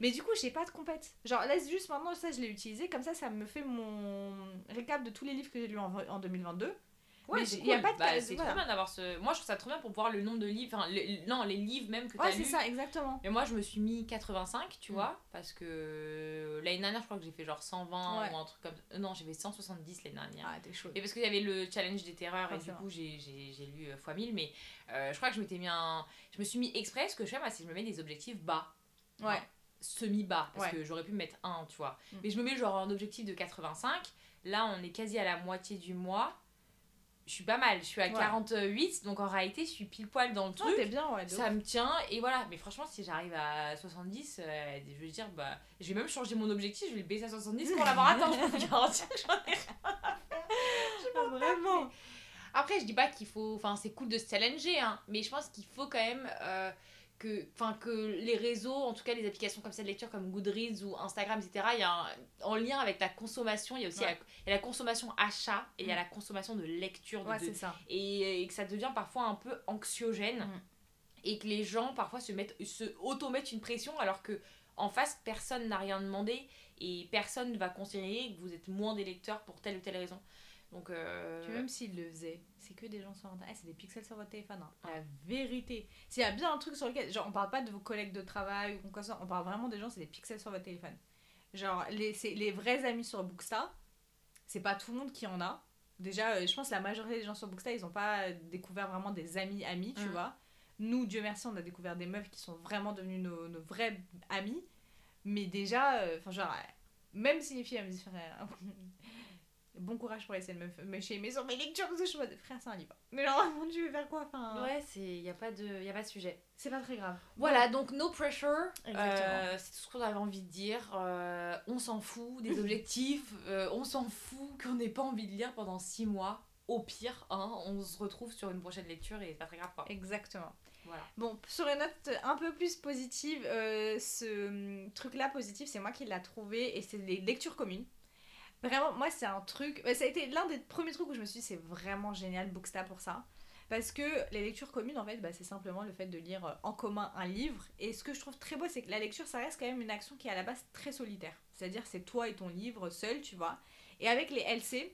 Mais du coup, j'ai pas de compète. Genre, laisse juste maintenant, ça, je l'ai utilisé. Comme ça, ça me fait mon récap de tous les livres que j'ai lus en, en 2022. Ouais, Mais c'est j'ai- y a pas de Bah, c'est voilà. trop bien d'avoir ce. Moi, je trouve ça trop bien pour voir le nombre de livres. Enfin, le- non, les livres même que tu Ouais, as c'est lus. ça, exactement. Et moi, je me suis mis 85, tu Mm. vois, parce que l'année dernière, je crois que j'ai fait genre 120 Ouais. ou un truc comme ça. Non, j'ai fait 170 l'année dernière. Ah, t'es chaud. Et parce qu'il y avait le challenge des terreurs et du coup j'ai lu euh, fois 1000 mais euh, je crois que je m'étais mis un... Je me suis mis exprès ce que je fais moi c'est que je me mets des objectifs bas. Ouais. Semi-bas parce Ouais. que j'aurais pu me mettre un tu vois. Mm. Mais je me mets genre un objectif de 85. Là on est quasi à la moitié du mois. Je suis pas mal, je suis à Ouais. 48 donc en réalité je suis pile poil dans le Non, truc. bien, ouais. Ça me tient et voilà, mais franchement, si j'arrive à 70, euh, je veux dire, bah, je vais même changer mon objectif, je vais le baisser à 70 pour l'avoir atteint. Je peux vous garantir que j'en ai Ah, vraiment. Après, je dis pas qu'il faut. Enfin, c'est cool de se challenger, hein, mais je pense qu'il faut quand même euh, que, enfin, que les réseaux, en tout cas les applications comme ça de lecture comme Goodreads ou Instagram, etc., il y a un- en lien avec la consommation, il y a aussi Ouais. la, y a la consommation achat et il y a Mm. la consommation de lecture. de- Ouais, de- c'est ça. et, et que ça devient parfois un peu anxiogène Mm. et que les gens parfois se mettent se auto-mettent une pression alors que en face personne n'a rien demandé et personne ne va considérer que vous êtes moins des lecteurs pour telle ou telle raison donc euh, même s'ils le faisaient, c'est que des gens sur internet. Eh, c'est des pixels sur votre téléphone. hein. La vérité. S'il y a bien un truc sur lequel. Genre, on parle pas de vos collègues de travail ou quoi que ce soit, on parle vraiment des gens, c'est des pixels sur votre téléphone. Genre, les, les vrais amis sur Bookstar, c'est pas tout le monde qui en a. Déjà, euh, je pense que la majorité des gens sur Bookstar, ils ont pas découvert vraiment des amis amis, tu Mm. vois. Nous, Dieu merci, on a découvert des meufs qui sont vraiment devenues nos, nos vrais amis. Mais déjà, euh, enfin, genre, euh, même si les filles, elles me disent, frère, bon courage pour essayer de me, me shamer sur mes lectures, parce que je suis frère, c'est un livre. Mais genre, mon dieu, faire quoi Enfin, ouais c'est il y a pas de y a pas de sujet c'est pas très grave. voilà donc no pressure. Euh, c'est tout ce qu'on avait envie de dire Euh, on s'en fout des objectifs euh, on s'en fout qu'on n'ait pas envie de lire pendant six mois au pire hein, on se retrouve sur une prochaine lecture et c'est pas très grave quoi Exactement. voilà Bon, sur une note un peu plus positive, ce hum, truc-là positif, c'est moi qui l'a trouvé et c'est les lectures communes. Vraiment, moi, c'est un truc. ça a été l'un des premiers trucs où je me suis dit, c'est vraiment génial, Booksta pour ça. Parce que les lectures communes, en fait, bah, c'est simplement le fait de lire euh, en commun un livre. Et ce que je trouve très beau, c'est que la lecture, ça reste quand même une action qui est à la base très solitaire. C'est-à-dire, c'est toi et ton livre seul, tu vois. Et avec les LC,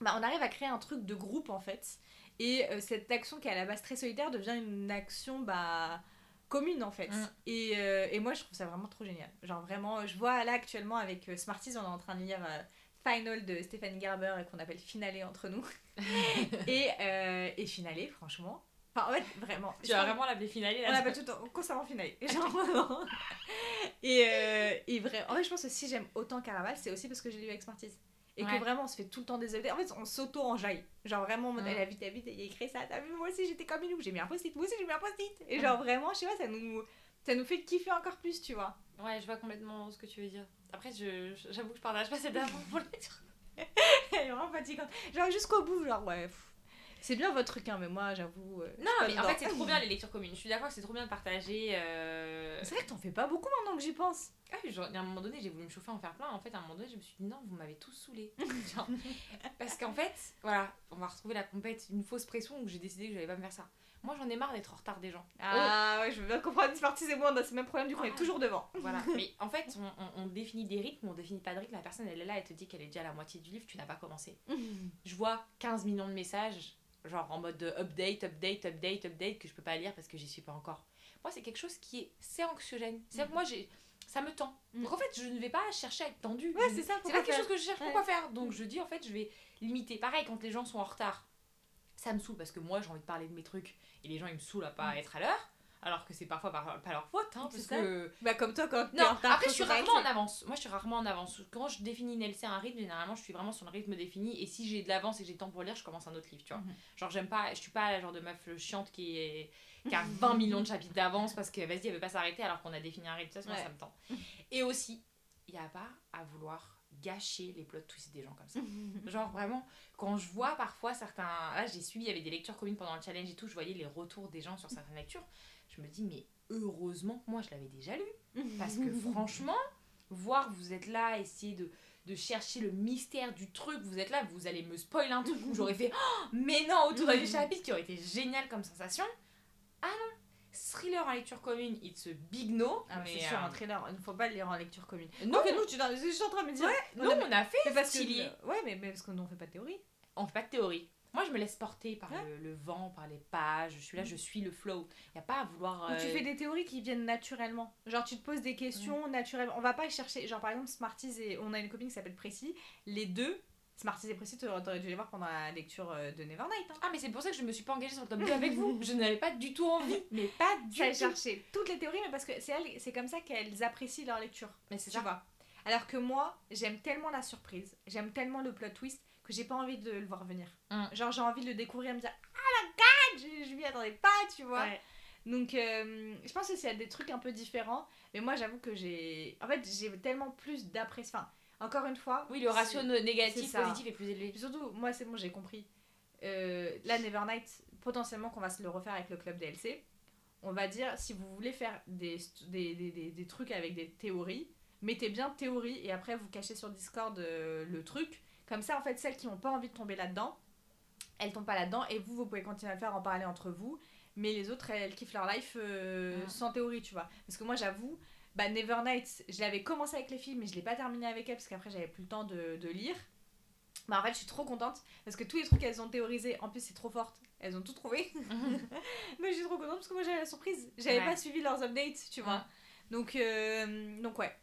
bah, on arrive à créer un truc de groupe, en fait. Et euh, cette action qui est à la base très solitaire devient une action bah, commune en fait. Mm. Et, euh, et moi je trouve ça vraiment trop génial. Genre vraiment, je vois là actuellement avec Smarties, on est en train de lire euh, Final de Stéphanie Garber et qu'on appelle Finale entre nous. et, euh, et Finale, franchement. Enfin, en fait, vraiment. tu pense- vraiment l'appeler finale on l'appelle tout le temps constamment Finale. Genre vraiment. et, euh, et vrai, en fait, je pense que si j'aime autant Caraval, c'est aussi parce que j'ai lu Smarties. Et Ouais. que vraiment, on se fait tout le temps des updates. En fait, on s'auto-enjaille. Genre vraiment, elle a vu ta vie, il a écrit ça. T'as vu, moi aussi, j'étais comme une j'ai mis un post-it. Moi aussi, j'ai mis un post-it. Et Mm. genre vraiment, je sais pas, ça nous Ça nous fait kiffer encore plus, tu vois. Ouais, je vois complètement ce que tu veux dire. Après, je- j'avoue que je partage pas cette amour pour les trucs. Elle est vraiment fatigante. Genre jusqu'au bout, genre ouais. C'est bien votre truc, hein, mais moi j'avoue. euh, Non, mais en fait, c'est trop bien les lectures communes. Je suis d'accord que c'est trop bien de partager. euh, C'est vrai que t'en fais pas beaucoup maintenant que j'y pense. Ah oui, genre, à un moment donné, j'ai voulu me chauffer en faire plein. En fait, à un moment donné, je me suis dit non, vous m'avez tous saoulé. Parce qu'en fait, voilà, on va retrouver la compète, une fausse pression où j'ai décidé que je n'allais pas me faire ça. Moi, j'en ai marre d'être en retard des gens. Ah ouais, je veux bien comprendre. C'est parti, c'est moi, on a ce même problème, du coup on est toujours devant. Voilà. Mais en fait, on, on- on définit des rythmes, on définit pas de rythme. La personne, elle est là, elle te dit qu'elle est déjà à la moitié du livre, tu n'as pas commencé. Je vois 15 millions de messages, genre en mode de update, update, update, update, que je peux pas lire parce que j'y suis pas encore. Moi, c'est quelque chose qui est. C'est anxiogène. C'est-à-dire que moi, j'ai. Ça me tend. Mm. Donc en fait, je ne vais pas chercher à être tendue. Ouais, c'est ça. C'est pas quelque chose que je cherche Ouais. pourquoi faire? Donc je dis en fait, je vais limiter. Pareil, quand les gens sont en retard, ça me saoule parce que moi j'ai envie de parler de mes trucs et les gens ils me saoulent à pas être à l'heure. Alors que c'est parfois par- pas leur faute. Hein, parce ça. que... Bah comme toi quand Non, après je suis rarement en avance. Moi je suis rarement en avance. Quand je définis une LC un rythme, généralement je suis vraiment sur le rythme défini. Et si j'ai de l'avance et que j'ai le temps pour lire, je commence un autre livre, tu vois. Mhm. Genre j'aime pas, je suis pas la genre de meuf chiante qui, est, qui a 20 millions de chapitres d'avance parce que vas-y elle veut pas s'arrêter alors qu'on a défini un rythme. Ça, moi, Ouais. ça me tend. Et aussi, il y a pas à vouloir gâcher les plot twists des gens comme ça. Genre vraiment, quand je vois parfois certains. Là, j'ai suivi, il y avait des lectures communes pendant le challenge et tout, je voyais les retours des gens sur certaines lectures. Je me dis, mais heureusement, moi je l'avais déjà lu. Parce que franchement, voir vous êtes là, essayer de, de chercher le mystère du truc, vous êtes là, vous allez me spoiler un truc où j'aurais fait Oh, mais non autour d'un chapitre qui aurait été génial comme sensation. Ah non, thriller en lecture commune, it's a big no. Ah, mais mais c'est sûr, euh, un thriller, il ne faut pas le lire en lecture commune. non, que nous, tu je suis en train de me dire. non, on a fait mais parce que. Ouais, mais, mais parce que nous on fait pas de théorie. on fait pas de théorie. Moi, je me laisse porter par Ouais. le, le vent, par les pages. Je suis là, je suis le flow. Y a pas à vouloir. Ou tu euh, fais des théories qui viennent naturellement. Genre, tu te poses des questions naturellement. On va pas chercher. Genre, par exemple, Smarties et. On a une copine qui s'appelle Précis. Les deux, Smarties et Précis, tu aurais dû les voir pendant la lecture euh, de Nevernight. Hein. Ah, mais c'est pour ça que je me suis pas engagée sur le top 2 avec vous. Je n'avais pas du tout envie. Mais pas du tout. cherché toutes les théories, mais parce que c'est c'est comme ça qu'elles apprécient leur lecture. Mais c'est Tu ça. vois. Alors que moi, j'aime tellement la surprise, j'aime tellement le plot twist que j'ai pas envie de le voir venir. Mm. Genre, j'ai envie de le découvrir et me dire Ah my god, je, je m'y attendais pas, tu vois. Ouais. Donc, euh, je pense que c'est des trucs un peu différents. Mais moi, j'avoue que j'ai. En fait, j'ai tellement plus d'appréciation. Enfin, encore une fois. Oui, le ratio négatif, positif est plus élevé. Surtout, moi, c'est bon, j'ai compris. Euh, la Nevernight, potentiellement qu'on va se le refaire avec le club DLC. On va dire, si vous voulez faire des, des, des, des, des trucs avec des théories, mettez bien théorie et après vous cachez sur Discord euh, le truc. Comme ça, en fait, celles qui n'ont pas envie de tomber là-dedans, elles tombent pas là-dedans et vous, vous pouvez continuer à le faire, en parler entre vous. Mais les autres, elles kiffent leur life euh, Mm. sans théorie, tu vois. Parce que moi, j'avoue, bah, Nevernight, je l'avais commencé avec les filles, mais je l'ai pas terminé avec elles parce qu'après, j'avais plus le temps de, de lire. Bah, en fait, je suis trop contente parce que tous les trucs qu'elles ont théorisés, en plus, c'est trop forte. Elles ont tout trouvé. mais je suis trop contente parce que moi, j'avais la surprise. J'avais Ouais. pas suivi leurs updates, tu vois. Donc, euh, donc ouais.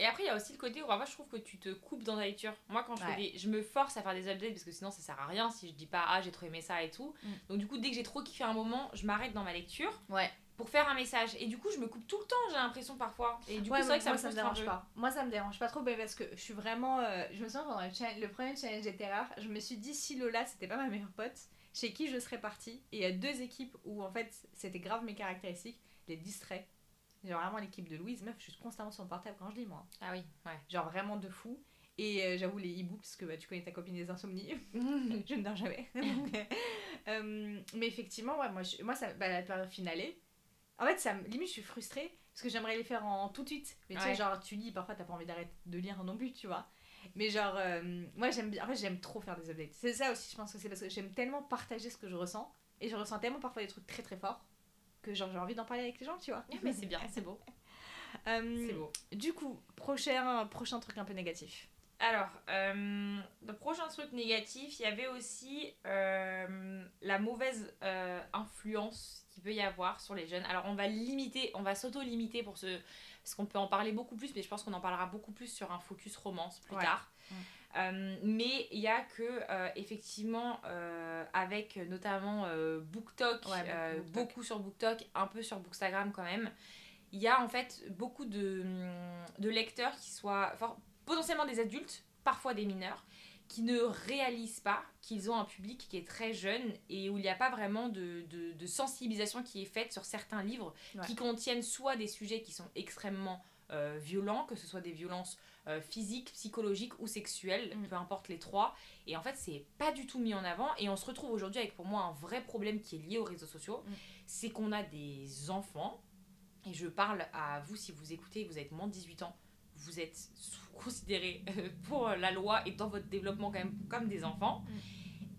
Et après, il y a aussi le côté où parfois je trouve que tu te coupes dans ta lecture. Moi, quand je fais Ouais. des. Je me force à faire des updates parce que sinon ça sert à rien si je dis pas ah j'ai trop aimé ça et tout. Mm. Donc, du coup, dès que j'ai trop kiffé un moment, je m'arrête dans ma lecture Ouais. Pour faire un message. Et du coup, je me coupe tout le temps, j'ai l'impression parfois. Et du ouais, coup, c'est vrai que ça moi, me ça dérange pas. Moi, ça me dérange pas trop parce que je suis vraiment. euh, je me souviens pendant le, le premier challenge des terreurs, je me suis dit si Lola c'était pas ma meilleure pote, chez qui je serais partie? Et il y a deux équipes où en fait c'était grave mes caractéristiques, les distraits. Genre vraiment l'équipe de Louise, meuf, je suis constamment sur le portable quand je lis moi. Ah oui, ouais. Genre vraiment de fou. Et euh, j'avoue les hiboux, parce que bah, tu connais ta copine des insomnies. je ne dors jamais. Euh, mais effectivement, ouais, moi, je- moi ça, bah, la période finale, en fait, ça, limite, je suis frustrée parce que j'aimerais les faire en tout de suite. Mais tu sais, genre, tu lis, parfois, t'as pas envie d'arrêter de lire non plus, tu vois. Mais genre, euh, moi, j'aime bien, en fait, j'aime trop faire des updates. C'est ça aussi, je pense que c'est parce que j'aime tellement partager ce que je ressens et je ressens tellement parfois des trucs très très forts que genre, j'ai envie d'en parler avec les gens, tu vois. Mais c'est bien, c'est beau. Euh, C'est beau. du coup, prochain, prochain truc un peu négatif. Alors, euh, le prochain truc négatif, il y avait aussi euh, la mauvaise euh, influence qu'il peut y avoir sur les jeunes. Alors, on va limiter, on va s'auto-limiter pour ce. Parce qu'on peut en parler beaucoup plus, mais je pense qu'on en parlera beaucoup plus sur un focus romance plus Ouais. tard. Mm. Euh, mais il y a que, euh, effectivement, euh, avec notamment BookTok, Ouais, beaucoup BookTok. beaucoup sur BookTok, un peu sur Bookstagram quand même, il y a en fait beaucoup de, de lecteurs qui soient fort- potentiellement des adultes, parfois des mineurs, qui ne réalisent pas qu'ils ont un public qui est très jeune et où il n'y a pas vraiment de, de, de sensibilisation qui est faite sur certains livres Ouais. qui contiennent soit des sujets qui sont extrêmement euh, violents, que ce soit des violences euh, physiques, psychologiques ou sexuelles, Mm. peu importe les trois. Et en fait, c'est pas du tout mis en avant. Et on se retrouve aujourd'hui avec pour moi un vrai problème qui est lié aux réseaux sociaux. Mm. C'est qu'on a des enfants, et je parle à vous si vous écoutez, vous êtes moins de 18 ans, vous êtes sous- considérés euh, pour la loi et dans votre développement quand même comme des enfants. Mm.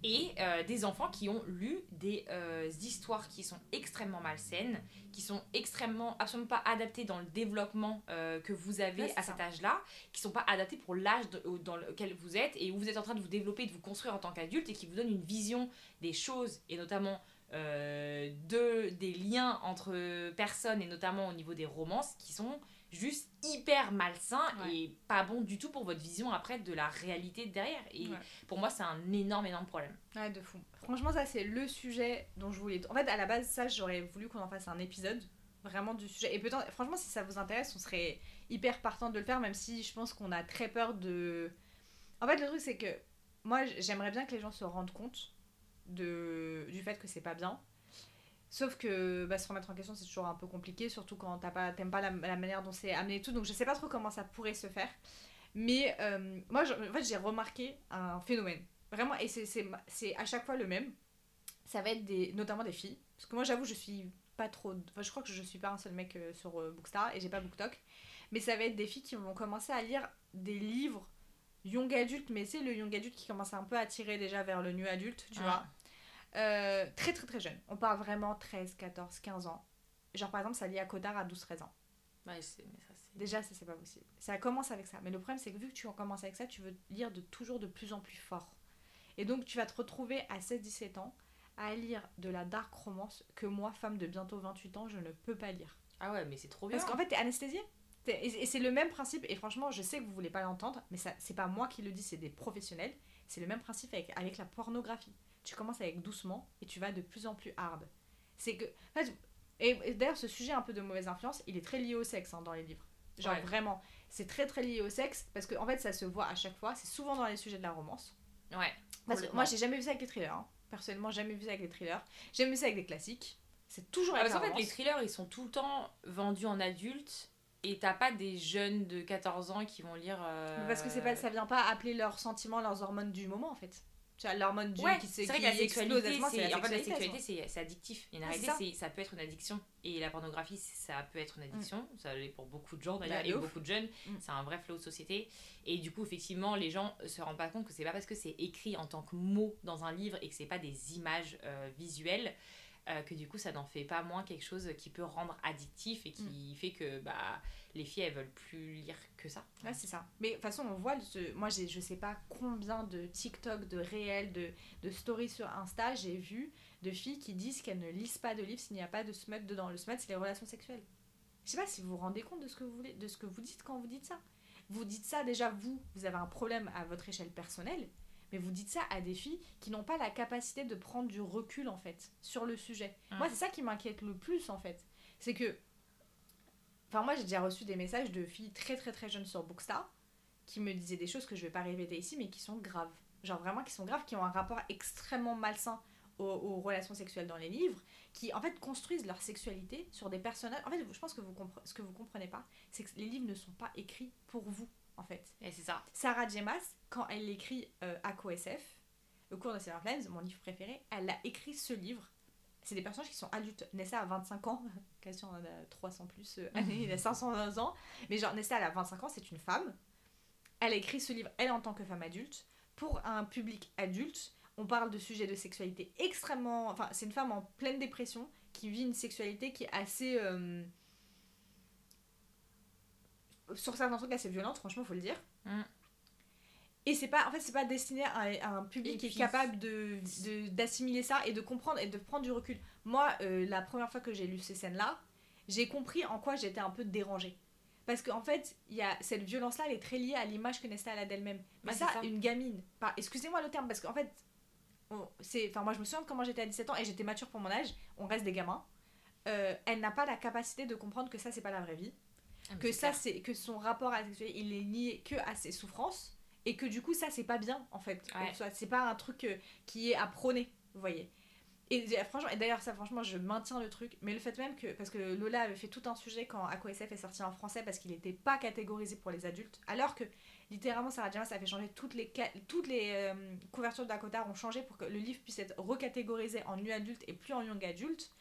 Et euh, des enfants qui ont lu des euh, histoires qui sont extrêmement malsaines, qui sont extrêmement, absolument pas adaptées dans le développement euh, que vous avez Ouais, à cet âge-là, qui sont pas adaptées pour l'âge dans lequel vous êtes et où vous êtes en train de vous développer, de vous construire en tant qu'adulte et qui vous donnent une vision des choses et notamment euh, de, des liens entre personnes et notamment au niveau des romances qui sont juste hyper malsains Ouais. et pas bons du tout pour votre vision après de la réalité derrière. Et Ouais. pour moi, c'est un énorme, énorme problème. Ouais, de fou. Franchement, ça, c'est le sujet dont je voulais. En fait, à la base, ça, j'aurais voulu qu'on en fasse un épisode. Vraiment du sujet. Et peut-être, franchement, si ça vous intéresse, on serait hyper partant de le faire, même si je pense qu'on a très peur de. En fait, le truc, c'est que moi, j'aimerais bien que les gens se rendent compte de... du fait que c'est pas bien. Sauf que bah, se remettre en question, c'est toujours un peu compliqué, surtout quand t'as pas, t'aimes pas la, la manière dont c'est amené et tout. Donc, je sais pas trop comment ça pourrait se faire. Mais euh, moi, je- en fait, j'ai remarqué un phénomène. Vraiment, et c'est- à chaque fois le même. Ça va être des, notamment des filles. Parce que moi, j'avoue, je suis pas trop. Enfin, je crois que je suis pas un seul mec euh, sur euh, Bookstar et j'ai pas BookTok. Mais ça va être des filles qui vont commencer à lire des livres young adulte, mais c'est le young adulte qui commence un peu à tirer déjà vers le nu adulte, tu vois. Euh, très très très jeune. On parle vraiment 13, 14, 15 ans. Genre par exemple, ça lit à Cotard à 12, 13 ans. Ouais, c'est- mais ça, c'est- Déjà, ça c'est pas possible. Ça commence avec ça. Mais le problème, c'est que vu que tu en commences avec ça, tu veux lire de toujours de plus en plus fort. Et donc, tu vas te retrouver à 16-17 ans à lire de la dark romance que moi, femme de bientôt 28 ans, je ne peux pas lire. Ah ouais, mais c'est trop bien. Parce qu'en fait, t'es anesthésiée. T'es- et c'est le même principe, et franchement, je sais que vous voulez pas l'entendre, mais ça, c'est pas moi qui le dis, c'est des professionnels. C'est le même principe avec, avec la pornographie. Tu commences avec doucement et tu vas de plus en plus hard. C'est que. en fait, et, et d'ailleurs, ce sujet un peu de mauvaise influence, il est très lié au sexe hein, dans les livres. Genre Ouais. vraiment, c'est très très lié au sexe parce qu'en en fait, ça se voit à chaque fois. C'est souvent dans les sujets de la romance. Ouais. Parce que moi, j'ai jamais vu ça avec les thrillers. hein. Personnellement, jamais vu ça avec les thrillers. J'ai jamais vu ça avec des classiques. C'est toujours Ah, avec parce la qu'en fait, les thrillers, ils sont tout le temps vendus en adultes et t'as pas des jeunes de 14 ans qui vont lire. euh, Parce que c'est pas, ça vient pas appeler leurs sentiments, leurs hormones du moment en fait. Tu vois, l'hormone du Ouais, qui, c'est vrai que la sexualité, c'est en fait, la sexualité, sexualité, ça. c'est c'est addictif. Ouais, réalité, c'est ça peut être une addiction. Et la pornographie, ça peut être une addiction. Ça l'est pour beaucoup de gens d'ailleurs, Bah, de et ouf. beaucoup de jeunes. Mm. C'est un vrai flot de société. Et du coup, effectivement, les gens se rendent pas compte que c'est pas parce que c'est écrit en tant que mot dans un livre et que c'est pas des images euh, visuelles. euh, que du coup ça n'en fait pas moins quelque chose qui peut rendre addictif et qui fait que bah, les filles elles veulent plus lire que ça. Ouais, c'est ça. Mais de toute façon, on voit, ce... moi j'ai, je sais pas combien de TikTok, de réels, de, de stories sur Insta, j'ai vu de filles qui disent qu'elles ne lisent pas de livres s'il n'y a pas de smut dedans. Le smut, c'est les relations sexuelles. Je sais pas si vous vous rendez compte de ce que vous voulez, de ce que vous dites quand vous dites ça. Vous dites ça déjà, vous, vous avez un problème à votre échelle personnelle, mais vous dites ça à des filles qui n'ont pas la capacité de prendre du recul en fait sur le sujet. Moi, c'est ça qui m'inquiète le plus en fait. C'est que. Enfin, moi, j'ai déjà reçu des messages de filles très très très jeunes sur Bookstar qui me disaient des choses que je vais pas répéter ici, mais qui sont graves. Genre vraiment qui sont graves, qui ont un rapport extrêmement malsain aux, aux relations sexuelles dans les livres, qui en fait construisent leur sexualité sur des personnages. En fait, je pense que vous ce que vous comprenez pas, c'est que les livres ne sont pas écrits pour vous, en fait. Et c'est ça. Sarah Jemas, quand elle écrit euh, Aqua SF, au cours de Sailor Plains, mon livre préféré, elle a écrit ce livre. C'est des personnages qui sont adultes. Nessa a 25 ans, Cassian en a 300 plus euh, années, il a 520 ans. Mais genre, Nessa, elle a 25 ans, c'est une femme. Elle a écrit ce livre, elle en tant que femme adulte, pour un public adulte. On parle de sujets de sexualité extrêmement. Enfin, c'est une femme en pleine dépression qui vit une sexualité qui est assez. euh, Sur certains trucs assez violente, franchement, faut le dire. Mm. Et c'est pas, en fait, c'est pas destiné à, à un public Et qui est capable de d'assimiler ça et de comprendre et de prendre du recul. Moi, euh, la première fois que j'ai lu ces scènes-là, j'ai compris en quoi j'étais un peu dérangée. Parce qu'en fait, il y a cette violence-là, elle est très liée à l'image que Nesta a d'elle-même. Mais ça, une gamine, excusez-moi le terme, parce qu'en fait, c'est, enfin moi je me souviens de comment j'étais à 17 ans et j'étais mature pour mon âge, on reste des gamins. Euh, elle n'a pas la capacité de comprendre que ça c'est pas la vraie vie Ah, que ça c'est que son rapport à la sexualité il est lié que à ses souffrances et que du coup ça c'est pas bien en fait. Ouais. C'est pas un truc euh, qui est à prôner, vous voyez. Et franchement, et d'ailleurs ça franchement je maintiens le truc, mais le fait même que parce que Lola avait fait tout un sujet quand AquaSF est sorti en français parce qu'il n'était pas catégorisé pour les adultes, alors que littéralement Sarah J. Maas a fait changer toutes les toutes les euh, couvertures de Dakota ont changé pour que le livre puisse être recatégorisé en nu adulte et plus en young adulte.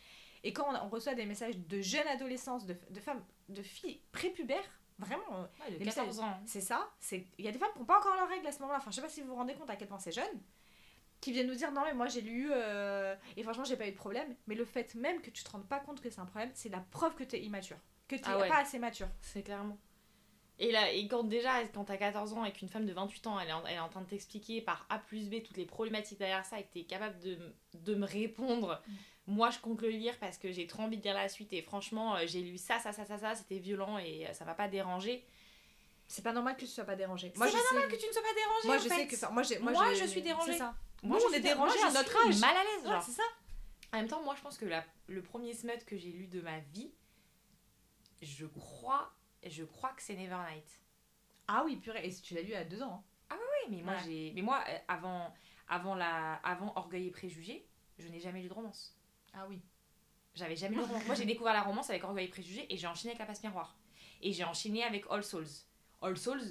Et quand on, on reçoit des messages de jeunes adolescents, de, de femmes, de filles prépubères, vraiment, euh, Ouais, de Les 14 ans. c'est ça. Il y a des femmes qui n'ont pas encore leurs règles à ce moment-là. Enfin, je sais pas si vous vous rendez compte à quel point c'est jeune, qui viennent nous dire non mais moi j'ai lu euh, et franchement j'ai pas eu de problème. Mais le fait même que tu te rendes pas compte que c'est un problème, c'est la preuve que tu es immature, que tu Ah ouais. pas assez mature. C'est clairement. Et là, et quand déjà, quand t'as 14 ans et qu'une femme de 28 ans, elle est en, elle est en train de t'expliquer par A plus B toutes les problématiques derrière ça et que t'es capable de, de me répondre, Mm. Moi je compte le lire parce que j'ai trop envie de lire la suite et franchement, euh, j'ai lu ça, ça, ça, ça, ça, c'était violent et euh, ça m'a pas dérangé. C'est pas normal que tu sois pas dérangée. C'est pas sais. que tu ne sois pas dérangé. Moi en je fait. sais que enfin, moi je suis dérangée. Ça. Moi, on est dé- moi, dérangés je à notre suis âge. mal à l'aise, Ouais, c'est ça. En même temps, moi je pense que la, le premier smut que j'ai lu de ma vie, je crois, je crois que c'est Nevernight. Ah oui, purée. Et tu l'as lu à deux ans. hein. Oui, mais moi, Ouais. j'ai... mais moi euh, avant, avant, la... avant Orgueil et Préjugés, je n'ai jamais lu de romance. Ah oui. J'avais jamais lu romance. moi, j'ai découvert la romance avec Orgueil et Préjugés et j'ai enchaîné avec La Passe Miroir. Et j'ai enchaîné avec All Souls. All Souls,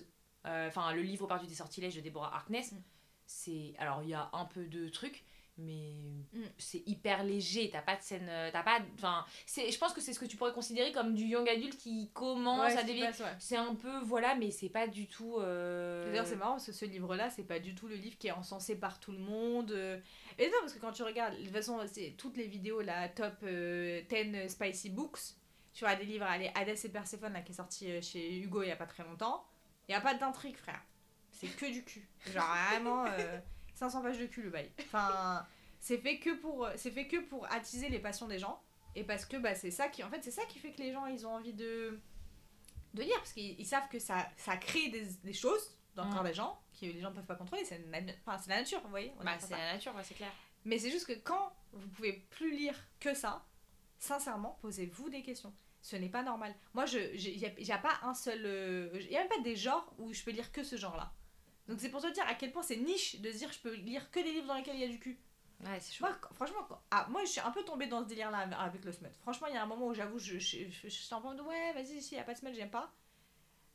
euh, enfin, le livre perdu des sortilèges de Deborah Harkness, Mm. c'est. Alors, il y a un peu de trucs, mais Mm. c'est hyper léger. T'as pas de scène. euh, T'as pas. Enfin, c'est... je pense que c'est ce que tu pourrais considérer comme du young adulte qui commence Ouais, à dévier. C'est un peu. Voilà, mais c'est pas du tout. euh, D'ailleurs, c'est marrant parce que ce livre-là, c'est pas du tout le livre qui est encensé par tout le monde. euh. Et non, parce que quand tu regardes, de toute façon, c'est toutes les vidéos, la top euh, 10 spicy books, tu vois, des livres, allez, Hades et Perséphone, là, qui est sorti chez Hugo il y a pas très longtemps, il y a pas d'intrigue, frère. C'est que du cul. Genre, vraiment, euh, 500 pages de cul, le bail. Enfin, c'est fait que pour, c'est fait que pour attiser les passions des gens. Et parce que, bah, c'est ça qui, en fait, c'est ça qui fait que les gens, ils ont envie de, de lire. Parce qu'ils ils savent que ça, ça crée des, des choses dans le corps des gens que les gens peuvent pas contrôler. C'est na- enfin, c'est la nature, vous voyez. Bah, est c'est la nature, ouais, c'est clair. Mais c'est juste que quand vous pouvez plus lire que ça, sincèrement, posez-vous des questions. Ce n'est pas normal. Moi, je il n'y a, pas un seul... Il n'y a même pas des genres où je peux lire que ce genre-là. Donc c'est pour te dire à quel point c'est niche de se dire je peux lire que des livres dans lesquels il y a du cul. Ouais, c'est. Moi, franchement, quand- ah, moi je suis un peu tombée dans ce délire-là avec- avec le smut. Franchement, il y a un moment où j'avoue, je, je, je, je suis en mode ouais, vas-y, si, il n'y a pas de smut, j'aime pas.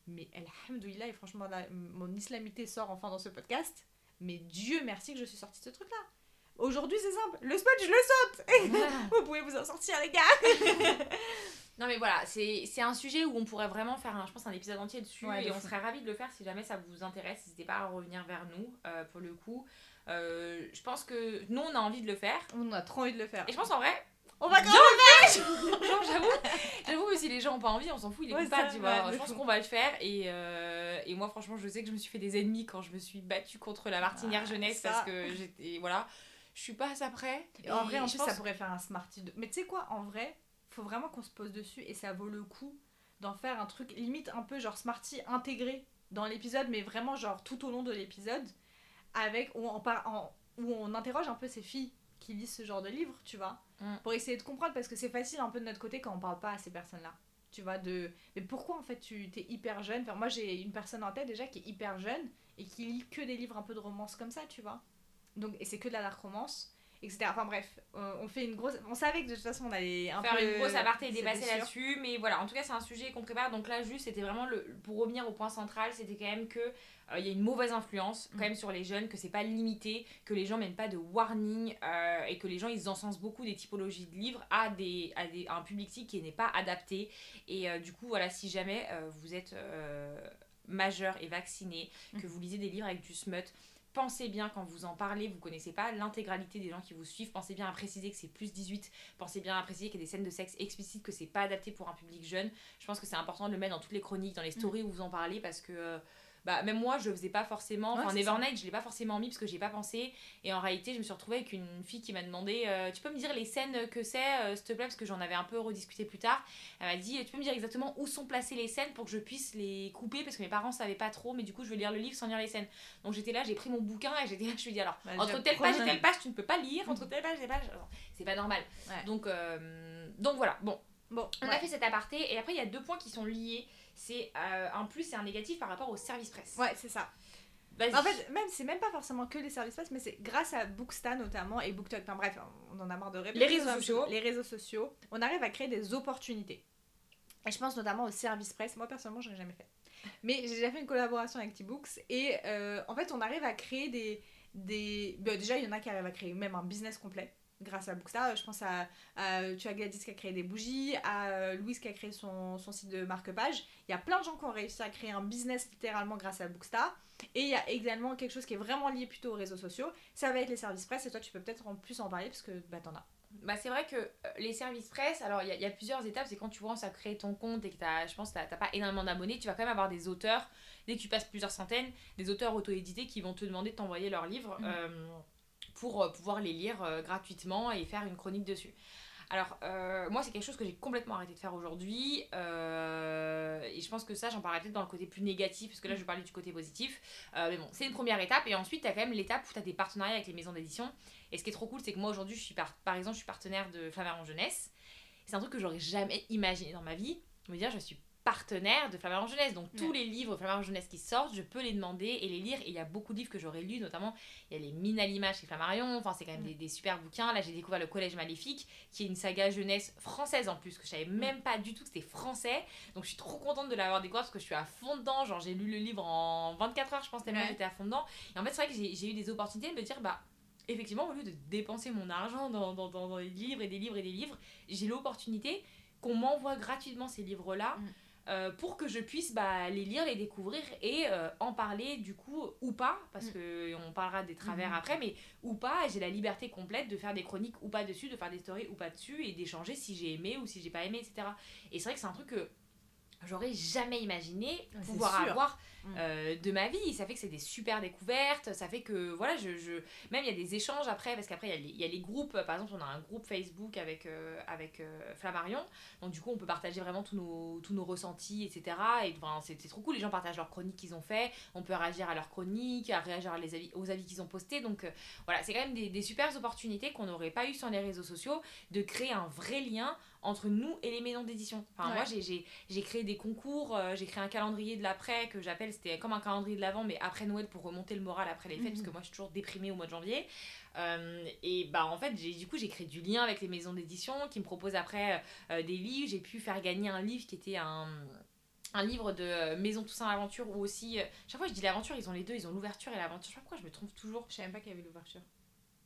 Mais alhamdoulilah, et franchement, là, mon islamité sort enfin dans ce podcast. Mais Dieu merci que je suis sortie de ce truc-là. Aujourd'hui, c'est simple. Le smut, je le saute. vous pouvez vous en sortir, les gars. Non mais voilà, c'est un sujet où on pourrait vraiment faire, un, je pense, un épisode entier dessus Ouais, de et on fou. serait ravis de le faire si jamais ça vous intéresse. N'hésitez pas à revenir vers nous euh, pour le coup. Euh, je pense que nous on a envie de le faire On a trop envie de le faire. et je pense en vrai, On va Bien genre j'avoue, j'avoue que si les gens ont pas envie, on s'en fout, ils Ouais, écoutent pas, tu vois. ouais, je pense qu'on va le faire et, euh, et moi franchement je sais que je me suis fait des ennemis quand je me suis battue contre la martinière Ah, jeunesse ça. parce que j'étais voilà, je suis pas à ça près. Et en vrai, en plus, pense- ça pourrait faire un Smarty. De... Mais tu sais quoi, en vrai, faut vraiment qu'on se pose dessus et ça vaut le coup d'en faire un truc limite un peu genre Smarty intégré dans l'épisode, mais vraiment genre tout au long de l'épisode, avec où on, par... en- où on interroge un peu ces filles qui lisent ce genre de livres, tu vois, Mm. pour essayer de comprendre parce que c'est facile un peu de notre côté quand on parle pas à ces personnes-là. Tu vois, de. Mais pourquoi en fait tu t'es hyper jeune? Enfin, Moi j'ai une personne en tête déjà qui est hyper jeune et qui lit que des livres un peu de romance comme ça, tu vois. Donc, et c'est que de la dark romance, etc. Enfin bref, on fait une grosse. On savait que de toute façon on allait un faire peu. une grosse aparté et dépasser là-dessus mais voilà en tout cas c'est un sujet qu'on prépare donc là juste c'était vraiment le pour revenir au point central c'était quand même que euh, il y a une mauvaise influence quand Mm. même sur les jeunes que c'est pas limité que les gens mènent pas de warning euh, et que les gens ils encensent beaucoup des typologies de livres à des à, des, à un public qui n'est pas adapté et euh, du coup voilà si jamais vous êtes majeur et vacciné que Mm. vous lisez des livres avec du smut Pensez bien quand vous en parlez, vous connaissez pas l'intégralité des gens qui vous suivent, pensez bien à préciser que c'est plus 18 Pensez bien à préciser qu'il y a des scènes de sexe explicites, que c'est pas adapté pour un public jeune. Je pense que c'est important de le mettre dans toutes les chroniques, dans les stories où vous en parlez, parce que euh, bah, même moi, je le faisais pas forcément. Ouais, Enfin, ça. Nevernight, je l'ai pas forcément mis parce que j'ai pas pensé. Et en réalité, je me suis retrouvée avec une fille qui m'a demandé euh, Tu peux me dire les scènes que c'est, euh, s'il te plaît Parce que j'en avais un peu rediscuté plus tard. Elle m'a dit Tu peux me dire exactement où sont placées les scènes pour que je puisse les couper Parce que mes parents savaient pas trop, mais du coup, je veux lire le livre sans lire les scènes. Donc j'étais là, j'ai pris mon bouquin et j'étais là, je lui dit Alors, Bah, entre telle page et telle page, tu ne peux pas lire, entre telle page et telle page. C'est pas normal. Ouais. Donc, euh, donc voilà, bon, Bon, on ouais. a fait cet aparté et après il y a deux points qui sont liés. C'est euh, un plus et un négatif par rapport au service presse. Ouais, c'est ça. En fait, même c'est même pas forcément que les services presse, mais c'est grâce à Booksta notamment et BookTok. Enfin bref, on en a marre de répéter. Les réseaux sociaux. Les réseaux sociaux. On arrive à créer des opportunités. Et je pense notamment aux services presse. Moi personnellement, je n'ai jamais fait. Mais j'ai déjà fait une collaboration avec T-Books et euh, en fait, on arrive à créer des. des... bah, déjà, il y en a qui arrivent à créer même un business complet grâce à Booksta. Je pense à, à- tu as Gladys qui a créé des bougies, à euh, Louise qui a créé son, son site de marque-page. Il y a plein de gens qui ont réussi à créer un business littéralement grâce à Booksta. Et il y a également quelque chose qui est vraiment lié plutôt aux réseaux sociaux. Ça va être les services presse et toi, tu peux peut-être en plus en parler parce que bah, t'en as. Bah, c'est vrai que euh, les services presse, alors il y, a- il y a plusieurs étapes. C'est quand tu commences à créer ton compte et que t'as, je pense que t'as t'as pas énormément d'abonnés, tu vas quand même avoir des auteurs, dès que tu passes plusieurs centaines, des auteurs auto-édités qui vont te demander de t'envoyer leurs livres euh, pour euh, pouvoir les lire euh, gratuitement et faire une chronique dessus. Alors, euh, moi, c'est quelque chose que j'ai complètement arrêté de faire aujourd'hui. et je pense que ça, j'en parlerai peut-être dans le côté plus négatif, parce que là, je parler du côté positif. Mais bon, c'est une première étape. Et ensuite, tu as quand même l'étape où tu as des partenariats avec les maisons d'édition. Et ce qui est trop cool, c'est que moi, aujourd'hui, je suis par, par exemple, je suis partenaire de Flammarion Jeunesse. C'est un truc que j'aurais jamais imaginé dans ma vie. Me dire, je suis partenaire de Flammarion Jeunesse. Donc, tous les livres Flammarion Jeunesse qui sortent, je peux les demander et les lire. Et il y a beaucoup de livres que j'aurais lus, notamment, il y a les mines à l'image chez Flammarion. Enfin, c'est quand même des, des super bouquins. Là, j'ai découvert Le Collège Maléfique, qui est une saga jeunesse française en plus, que je savais même pas du tout que c'était français. Donc, je suis trop contente de l'avoir découvert parce que je suis à fond dedans. Genre, j'ai lu le livre en 24 heures, je pense, tellement Ouais. j'étais à fond dedans. Et en fait, c'est vrai que j'ai j'ai eu des opportunités de me dire, bah, effectivement, au lieu de dépenser mon argent dans, dans, dans, dans des livres et des livres et des livres, j'ai l'opportunité qu'on m'envoie gratuitement ces livres-là. Mm. Euh, pour que je puisse bah, les lire, les découvrir et euh, en parler du coup ou pas, parce Mm. que on parlera des travers Mhm. après, mais ou pas, j'ai la liberté complète de faire des chroniques ou pas dessus, de faire des stories ou pas dessus et d'échanger si j'ai aimé ou si j'ai pas aimé, etc. Et c'est vrai que c'est un truc que j'aurais jamais imaginé pouvoir avoir Mm. euh, de ma vie. Ça fait que c'est des super découvertes, ça fait que voilà, je, je... même il y a des échanges après, parce qu'après il y, a les- il y a les groupes, par exemple on a un groupe Facebook avec, euh, avec euh, Flammarion, donc du coup on peut partager vraiment tous nos, tous nos ressentis, etc. Et enfin, c'est c'est trop cool, les gens partagent leurs chroniques qu'ils ont fait, on peut réagir à leurs chroniques, à réagir à les avis, aux avis qu'ils ont postés, donc voilà, c'est quand même des, des super opportunités qu'on n'aurait pas eu sans les réseaux sociaux, de créer un vrai lien entre nous et les maisons d'édition. Enfin, Ouais. moi, j'ai- créé des concours, euh, j'ai créé un calendrier de l'après que j'appelle, c'était comme un calendrier de l'avant, mais après Noël pour remonter le moral après les fêtes, Mhm. parce que moi, je suis toujours déprimée au mois de janvier. Euh, et bah, en fait, j'ai- du coup, j'ai créé du lien avec les maisons d'édition qui me proposent après euh, des livres. J'ai pu faire gagner un livre qui était un un livre de Maison Toussaint l'aventure ou aussi chaque fois je dis l'aventure ils ont les deux ils ont l'ouverture et l'aventure je sais pas pourquoi je me trompe toujours Je savais même pas qu'il y avait l'ouverture.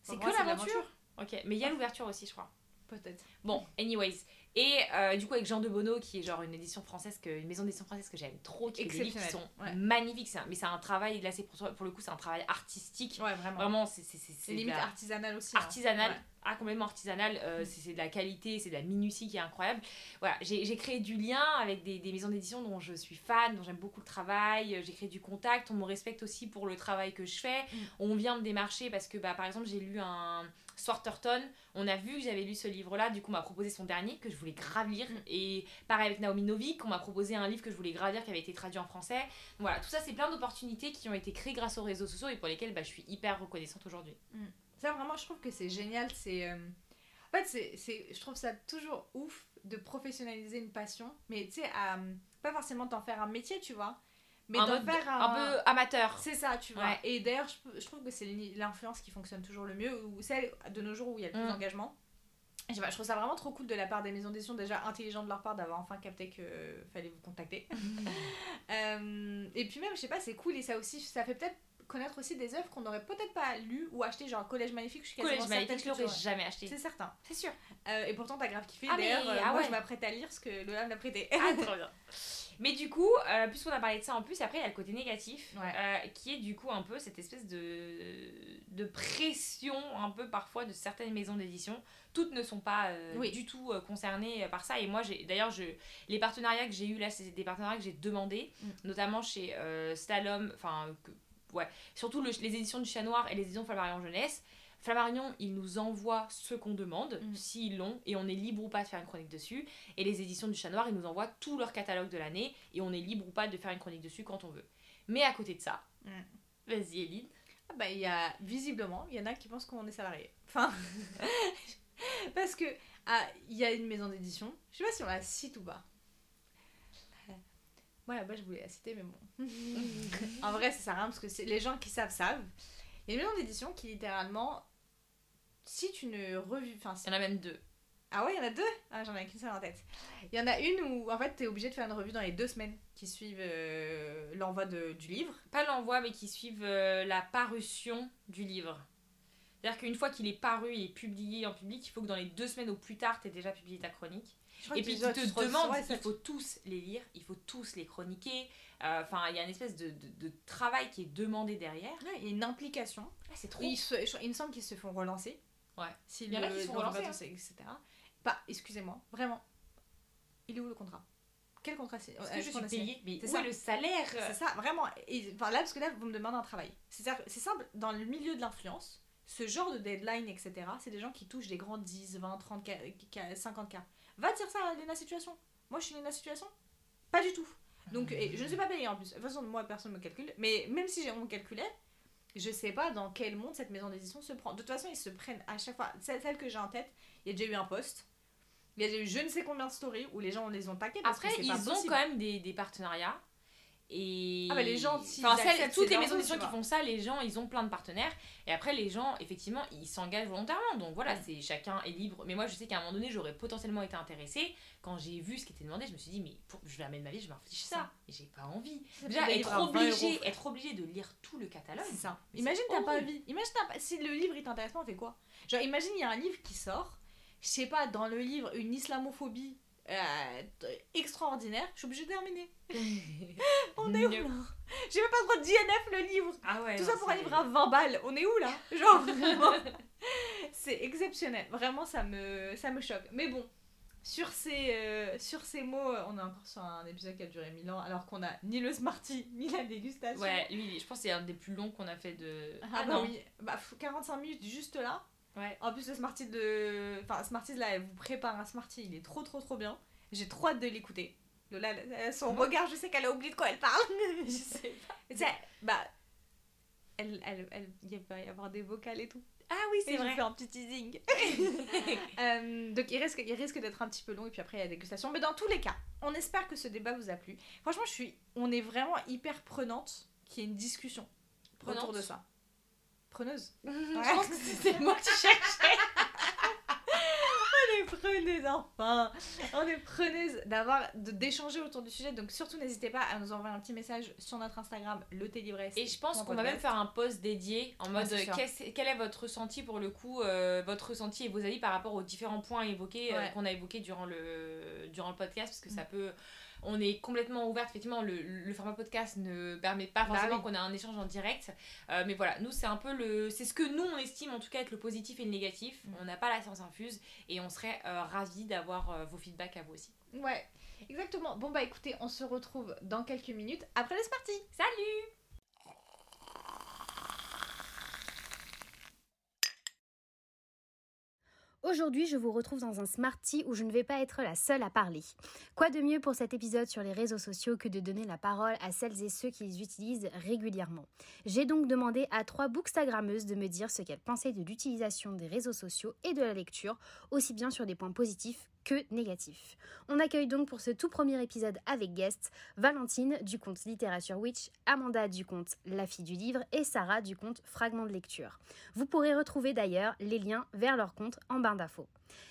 c'est que l'aventure? ok mais il y a l'ouverture aussi je crois Peut-être. Bon, anyways. Et euh, du coup, avec Jean de Bonneau, qui est genre une édition française, que, une maison d'édition française que j'aime trop, qui qui sont ouais. magnifiques. un- mais c'est un travail, là, c'est pour, pour le coup, c'est un travail artistique. Ouais, vraiment. Vraiment, c'est c'est- limite la- artisanal aussi. hein. artisanal. Ah, complètement artisanal. euh, Mm. c'est de la qualité, c'est de la minutie qui est incroyable. Voilà, j'ai créé du lien avec des, des maisons d'édition dont je suis fan, dont j'aime beaucoup le travail. J'ai créé du contact. On me respecte aussi pour le travail que je fais. Mm. On vient me démarcher parce que, bah, par exemple, j'ai lu un Swarterton. On a vu que j'avais lu ce livre-là. Du coup, on m'a proposé son dernier que je voulais grave lire. Mm. Et pareil avec Naomi Novik, on m'a proposé un livre que je voulais grave lire qui avait été traduit en français. Voilà, tout ça, c'est plein d'opportunités qui ont été créées grâce aux réseaux sociaux et pour lesquelles bah, je suis hyper reconnaissante aujourd'hui. Ça, vraiment, je trouve que c'est génial. C'est. euh, En fait, c'est, je trouve ça toujours ouf de professionnaliser une passion. Mais tu sais, à, pas forcément t'en faire un métier, tu vois. Mais d'en faire un peu amateur. C'est ça, tu vois. Ouais. Et d'ailleurs, je, je trouve que c'est l'influence qui fonctionne toujours le mieux, ou celle de nos jours où il y a le plus Mm. d'engagement. Je, sais pas, je trouve ça vraiment trop cool de la part des maisons d'édition, déjà intelligent de leur part d'avoir enfin capté que euh, fallait vous contacter. Euh, et puis même, je sais pas, c'est cool et ça aussi, ça fait peut-être connaître aussi des œuvres qu'on n'aurait peut-être pas lues ou achetées, genre Collège Magnifique, je suis quasiment Collège certaine Maléfique, je l'aurais aurais- jamais acheté. C'est certain. C'est sûr. Euh, et pourtant, t'as grave kiffé. Ah, D'ailleurs, euh, ah moi, ouais. je m'apprête à lire ce que Lola m'a prêté. Ah, trop bien. Mais du coup, euh, puisqu'on a parlé de ça en plus, après il y a le côté négatif, Ouais. euh, qui est du coup un peu cette espèce de, de pression, un peu parfois, de certaines maisons d'édition. Toutes ne sont pas euh, Oui. du tout concernées par ça. Et moi, j'ai d'ailleurs, je, les partenariats que j'ai eu là, c'est des partenariats que j'ai demandés, Mm. notamment chez Slalom, enfin, ouais, surtout le- les éditions du Chat Noir et les éditions Flammarion Jeunesse. Flammarion, ils nous envoient ce qu'on demande, Mm. s'ils l'ont, et on est libre ou pas de faire une chronique dessus. Et les éditions du Chat Noir, ils nous envoient tout leur catalogue de l'année, et on est libre ou pas de faire une chronique dessus quand on veut. Mais à côté de ça, Mm. vas-y Eline. Ah bah, il y a visiblement, il y en a qui pensent qu'on est salarié. Enfin, parce que ah, il y a une maison d'édition. Je sais pas si on la cite ou pas. Ouais, bah je voulais la citer, mais bon. en vrai, ça sert à rien parce que c'est- les gens qui savent, savent. Il y a une maison d'édition qui littéralement. Si tu ne revues. Enfin, si- Il y en a même deux. Ah ouais, il y en a deux? Ah, j'en ai qu'une seule en tête. Il y en a une où, en fait, t'es obligé de faire une revue dans les deux semaines qui suivent euh, l'envoi du livre. Pas l'envoi, mais qui suivent euh, la parution du livre. C'est-à-dire qu'une fois qu'il est paru et publié en public, il faut que dans les deux semaines au plus tard, tu aies déjà publié ta chronique. Et puis tu te te demandes, ouais, il faut tous les lire, il faut tous les chroniquer. Euh, Enfin, il y a une espèce de, de- de travail qui est demandé derrière. Ouais, il y a une implication. Ah, c'est trop. Il, se- il me semble qu'ils se font relancer. Ouais. Si Il y en a qui se font relancer, hein. etc. Pas, excusez-moi, vraiment. Il est où le contrat? Quel contrat c'est? Parce euh, que je suis payée. Mais C'est ça. le salaire? C'est ça, vraiment. Et, enfin, là, parce que là, vous me demandez un travail. C'est simple, dans le milieu de l'influence, ce genre de deadline, etc., c'est des gens qui touchent des grands 10, 20, 30, K, K- 50 k. Va dire ça à Lena Situation. Moi, je suis Lena Situation? Pas du tout. Donc, et je ne suis pas payée en plus. De toute façon, moi, personne ne me calcule. Mais même si j'ai- on me calculait, je sais pas dans quel monde cette maison d'édition se prend. De toute façon, ils se prennent à chaque fois. Celle, celle que j'ai en tête, il y a déjà eu un post. Il y a déjà eu je ne sais combien de stories où les gens les ont taqués. Parce Après, que ils pas ont possible. quand même des, des partenariats. Et... Ah bah, les gens, enfin, celles- toutes les maisons d'édition qui font ça, les gens, ils ont plein de partenaires. Et après, les gens, effectivement, ils s'engagent volontairement. Donc voilà, Mm. c'est chacun est libre. Mais moi, je sais qu'à un moment donné, j'aurais potentiellement été intéressée. Quand j'ai vu ce qui était demandé, je me suis dit, mais pour... je vais amener ma vie, je m'en fiche ça. Et j'ai pas envie. Déjà, être livres à 20 obligé, être obligé de lire tout le catalogue. C'est ça. Imagine t'as pas envie. Imagine pas... si le livre il t'intéresse pas, on fait quoi? Genre imagine il y a un livre qui sort, je sais pas, dans le livre une islamophobie euh, extraordinaire, je suis obligée de terminer. On est où là J'ai même pas le droit de DNF le livre. Ah ouais. Tout non, ça pour un livre à 20 balles. On est où là Genre vraiment. C'est exceptionnel. Vraiment ça me ça me choque. Mais bon. Sur ces, euh, sur ces mots, euh, on est encore sur un épisode qui a duré 1000 ans, alors qu'on a ni le Smarty, ni la dégustation. Ouais, lui, je pense que c'est un des plus longs qu'on a fait de. Ah, bah oui, bah, f- 45 minutes juste là. Ouais. En plus, le Smarties de. Enfin, Smarties là, elle vous prépare un Smartie, il est trop trop trop bien. J'ai trop hâte de l'écouter. Lola, son regard, je sais qu'elle a oublié de quoi elle parle. Je sais pas. Tu sais, bah. Elle, elle, elle, il va y avoir des vocales et tout. Ah oui, c'est vrai. fais un petit teasing. Euh, donc il risque, il risque d'être un petit peu long et puis après il y a la dégustation. Mais dans tous les cas, on espère que ce débat vous a plu. Franchement, je suis, on est vraiment hyper prenante qu'il y ait une discussion autour de ça. Preneuse. Je pense que mot que tu cherchais. On est preneuse enfin On est preneuse d'avoir d'échanger autour du sujet donc surtout n'hésitez pas à nous envoyer un petit message sur notre Instagram le Télibresse. Et je pense qu'on va même faire un post dédié en mode c'est euh, sûr. qu'est-ce- quel est votre ressenti pour le coup, euh, votre ressenti et vos avis par rapport aux différents points évoqués euh, Ouais. qu'on a évoqués durant le, durant le podcast parce que ça Mm. peut. On est complètement ouverte, effectivement, le, le format podcast ne permet pas Bah forcément oui. qu'on ait un échange en direct. Euh, mais voilà, nous, c'est un peu le. C'est ce que nous, on estime en tout cas être le positif et le négatif. Mm. On n'a pas la science infuse et on serait euh, ravis d'avoir euh, vos feedbacks à vous aussi. Ouais, exactement. Bon bah écoutez, on se retrouve dans quelques minutes après les parties. Salut Aujourd'hui, je vous retrouve dans un Smarty où je ne vais pas être la seule à parler. Quoi de mieux pour cet épisode sur les réseaux sociaux que de donner la parole à celles et ceux qui les utilisent régulièrement? J'ai donc demandé à trois bookstagrammeuses de me dire ce qu'elles pensaient de l'utilisation des réseaux sociaux et de la lecture, aussi bien sur des points positifs que négatifs. On accueille donc pour ce tout premier épisode avec guest Valentine du compte Littérature Witch, Amanda du compte La fille du livre et Sarah du compte Fragment de lecture. Vous pourrez retrouver d'ailleurs les liens vers leur compte en barre d'infos.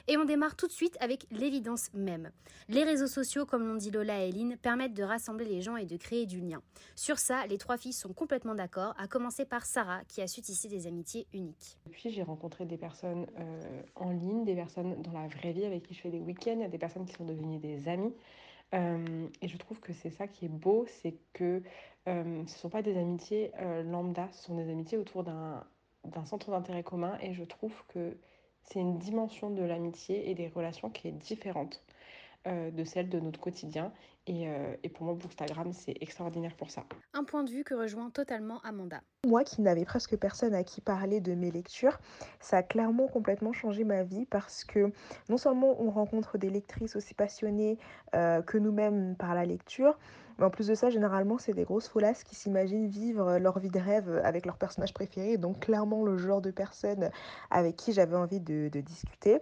Et on démarre tout de suite avec l'évidence même. Les réseaux sociaux, comme l'ont dit Lola et Eline, permettent de rassembler les gens et de créer du lien. Sur ça, les trois filles sont complètement d'accord, à commencer par Sarah qui a su tisser des amitiés uniques. Depuis, j'ai rencontré des personnes euh, en ligne, des personnes dans la vraie vie avec qui je fais des week-ends, des personnes qui sont devenues des amis. Euh, et je trouve que c'est ça qui est beau, c'est que euh, ce ne sont pas des amitiés lambda, ce sont des amitiés autour d'un centre d'intérêt commun. Et je trouve que c'est une dimension de l'amitié et des relations qui est différente euh, de celle de notre quotidien. Et, euh, et pour moi, Bookstagram, c'est extraordinaire pour ça. Un point de vue que rejoint totalement Amanda. Moi qui n'avais presque personne à qui parler de mes lectures, ça a clairement complètement changé ma vie parce que non seulement on rencontre des lectrices aussi passionnées euh, que nous-mêmes par la lecture, mais en plus de ça, généralement, c'est des grosses folasses qui s'imaginent vivre leur vie de rêve avec leur personnage préféré, donc clairement le genre de personne avec qui j'avais envie de, de discuter.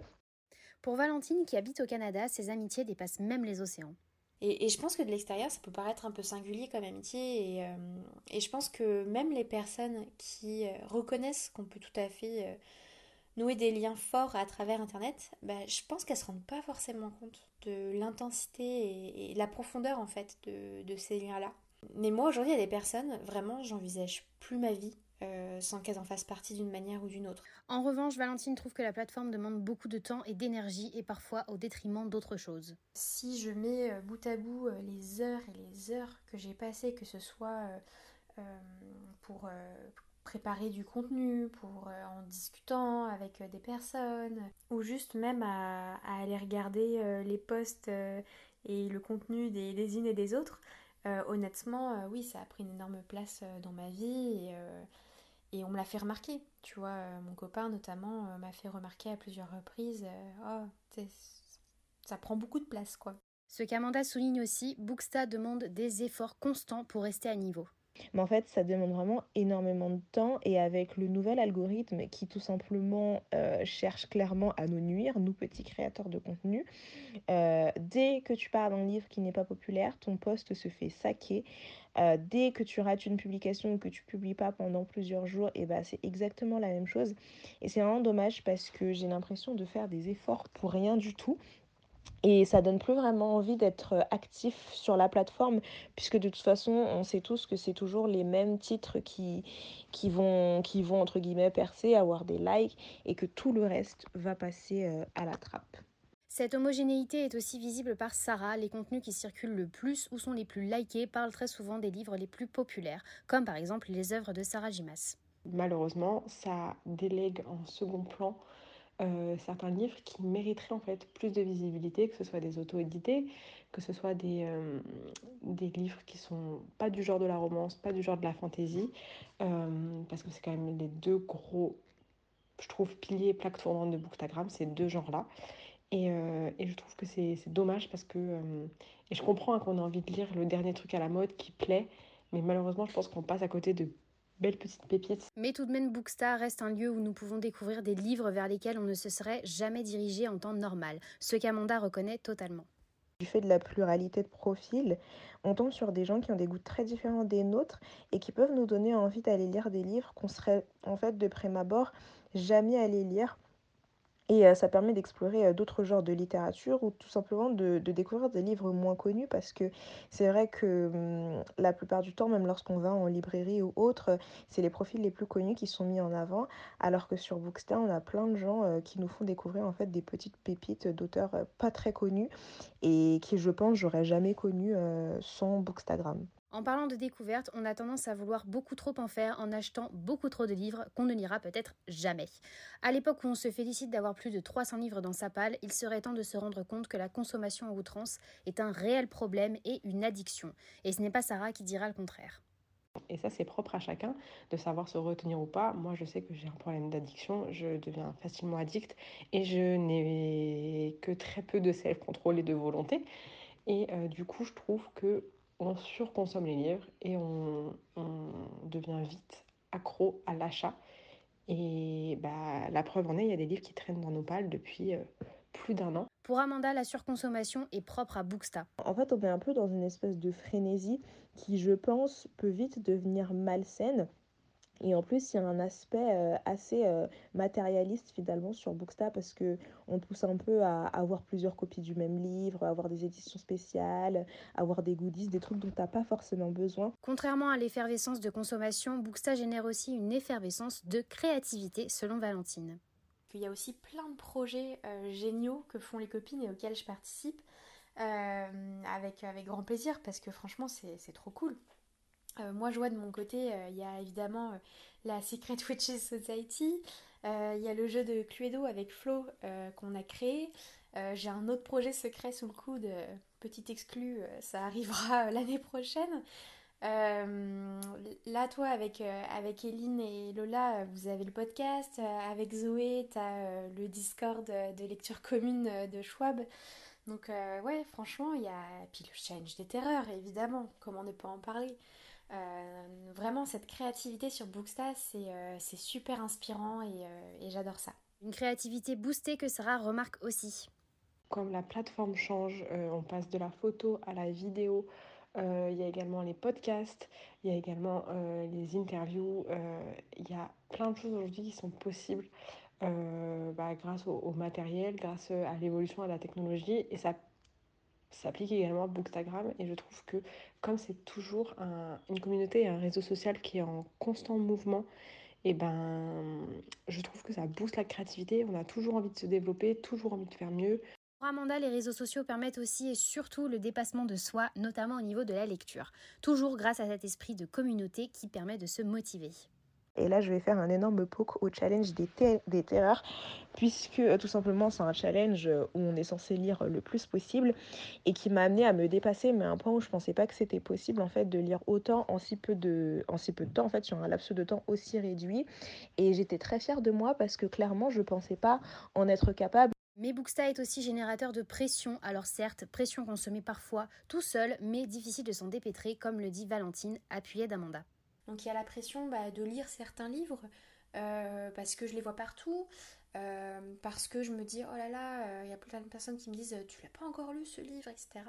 Pour Valentine qui habite au Canada, ses amitiés dépassent même les océans. Et, je pense que de l'extérieur, ça peut paraître un peu singulier comme amitié. Et, et je pense que même les personnes qui reconnaissent qu'on peut tout à fait nouer des liens forts à travers Internet, bah, je pense qu'elles ne se rendent pas forcément compte de l'intensité et, la profondeur en fait de, de ces liens-là. Mais moi aujourd'hui, il y a des personnes, vraiment, j'envisage plus ma vie euh, sans qu'elles en fassent partie d'une manière ou d'une autre. En revanche, Valentine trouve que la plateforme demande beaucoup de temps et d'énergie et parfois au détriment d'autres choses. Si je mets euh, bout à bout euh, les heures et les heures que j'ai passées, que ce soit pour préparer du contenu, pour en discutant avec des personnes, ou juste même à, aller regarder les posts et le contenu des, des unes et des autres, honnêtement, oui, ça a pris une énorme place dans ma vie et, et on me l'a fait remarquer. Tu vois, euh, mon copain notamment euh, m'a fait remarquer à plusieurs reprises euh, Oh, ça prend beaucoup de place, quoi. Ce qu'Amanda souligne aussi, Booksta demande des efforts constants pour rester à niveau. Mais en fait, ça demande vraiment énormément de temps et avec le nouvel algorithme qui tout simplement cherche clairement à nous nuire, nous petits créateurs de contenu, dès que tu pars d'un livre qui n'est pas populaire, ton poste se fait saquer. Euh, dès que tu rates une publication ou que tu publies pas pendant plusieurs jours, et bah, c'est exactement la même chose. Et c'est vraiment dommage parce que j'ai l'impression de faire des efforts pour rien du tout. Et ça donne plus vraiment envie d'être actif sur la plateforme, puisque de toute façon, on sait tous que c'est toujours les mêmes titres qui, qui, vont, qui vont, entre guillemets, percer, avoir des likes, et que tout le reste va passer euh, à la trappe. Cette homogénéité est aussi visible par Sarah. Les contenus qui circulent le plus ou sont les plus likés parlent très souvent des livres les plus populaires, comme par exemple les œuvres de Sarah Gimas. Malheureusement, ça délègue en second plan euh, certains livres qui mériteraient en fait plus de visibilité, que ce soit des auto-édités, que ce soit des, euh, des livres qui sont pas du genre de la romance, pas du genre de la fantaisie, euh, parce que c'est quand même les deux gros, je trouve, piliers, plaques tournantes de Bookstagram, ces deux genres-là. Euh, et, je trouve que c'est dommage parce que. Et je comprends hein, qu'on a envie de lire le dernier truc à la mode qui plaît, mais malheureusement, je pense qu'on passe à côté de belles petites pépites. Mais tout de même, Bookstar reste un lieu où nous pouvons découvrir des livres vers lesquels on ne se serait jamais dirigé en temps normal, ce qu'Amanda reconnaît totalement. Du fait de la pluralité de profils, on tombe sur des gens qui ont des goûts très différents des nôtres et qui peuvent nous donner envie d'aller lire des livres qu'on serait en fait de prime abord jamais allé lire et ça permet d'explorer d'autres genres de littérature ou tout simplement de, découvrir des livres moins connus parce que c'est vrai que mmh, la plupart du temps, même lorsqu'on va en librairie ou autre, c'est les profils les plus connus qui sont mis en avant, alors que sur Booksta, on a plein de gens qui nous font découvrir en fait des petites pépites d'auteurs pas très connus et qui, je pense, j'aurais jamais connu sans Bookstagram. En parlant de découverte, on a tendance à vouloir beaucoup trop en faire en achetant beaucoup trop de livres qu'on ne lira peut-être jamais. À l'époque où on se félicite d'avoir plus de 300 livres dans sa palle, il serait temps de se rendre compte que la consommation en outrance est un réel problème et une addiction. Et ce n'est pas Sarah qui dira le contraire. Et ça, c'est propre à chacun de savoir se retenir ou pas. Moi, je sais que j'ai un problème d'addiction, je deviens facilement addict et je n'ai que très peu de self-control et de volonté. Et euh, du coup, je trouve que on surconsomme les livres et on, devient vite accro à l'achat. Et bah, la preuve en est, il y a des livres qui traînent dans nos pales depuis euh, plus d'un an. Pour Amanda, la surconsommation est propre à Booksta. En fait, on est un peu dans une espèce de frénésie qui, je pense, peut vite devenir malsaine et en plus, il y a un aspect euh, assez euh, matérialiste finalement sur Booksta parce que on pousse un peu à avoir plusieurs copies du même livre, à avoir des éditions spéciales, avoir des goodies, des trucs dont tu n'as pas forcément besoin. Contrairement à l'effervescence de consommation, Booksta génère aussi une effervescence de créativité selon Valentine. Il y a aussi plein de projets euh, géniaux que font les copines et auxquels je participe avec, avec grand plaisir parce que franchement c'est trop cool. Euh, moi, je vois de mon côté, euh, il y a évidemment euh, la Secret Witches Society, il y a le jeu de Cluedo avec Flo qu'on a créé. J'ai un autre projet secret sous le coude, petit exclu, ça arrivera l'année prochaine. là, toi, avec, avec Eline et Lola, vous avez le podcast. avec Zoé, tu as le Discord de lecture commune de Schwab. Donc, ouais, franchement, il y a. Puis le challenge des terreurs, évidemment, comment ne pas en parler? Euh, vraiment, cette créativité sur Booksta, c'est euh, super inspirant euh, et, j'adore ça. Une créativité boostée que Sarah remarque aussi. comme la plateforme change, on passe de la photo à la vidéo, il y a également les podcasts, il y a également les interviews, il y a plein de choses aujourd'hui qui sont possibles bah, grâce au, matériel, grâce à l'évolution de la technologie et ça s'applique également à Bookstagram et je trouve que comme c'est toujours une communauté et un réseau social qui est en constant mouvement, et ben je trouve que ça booste la créativité, on a toujours envie de se développer, toujours envie de faire mieux. Pour Amanda, les réseaux sociaux permettent aussi et surtout le dépassement de soi, notamment au niveau de la lecture, toujours grâce à cet esprit de communauté qui permet de se motiver. Et là, je vais faire un énorme poke au challenge des, terreurs, puisque euh, tout simplement, c'est un challenge où on est censé lire le plus possible et qui m'a amené à me dépasser, mais à un point où je pensais pas que c'était possible en fait de lire autant en si peu de, en si peu de temps, en fait, sur un laps de temps aussi réduit. Et j'étais très fière de moi parce que clairement, je pensais pas en être capable. Mais Booksta est aussi générateur de pression, alors certes, pression qu'on se met parfois tout seul, mais difficile de s'en dépêtrer, comme le dit Valentine, appuyée d'Amanda. Donc il y a la pression bah, de lire certains livres euh, parce que je les vois partout, euh, parce que je me dis oh là là, euh, il y a plein de personnes qui me disent tu l'as pas encore lu ce livre, etc.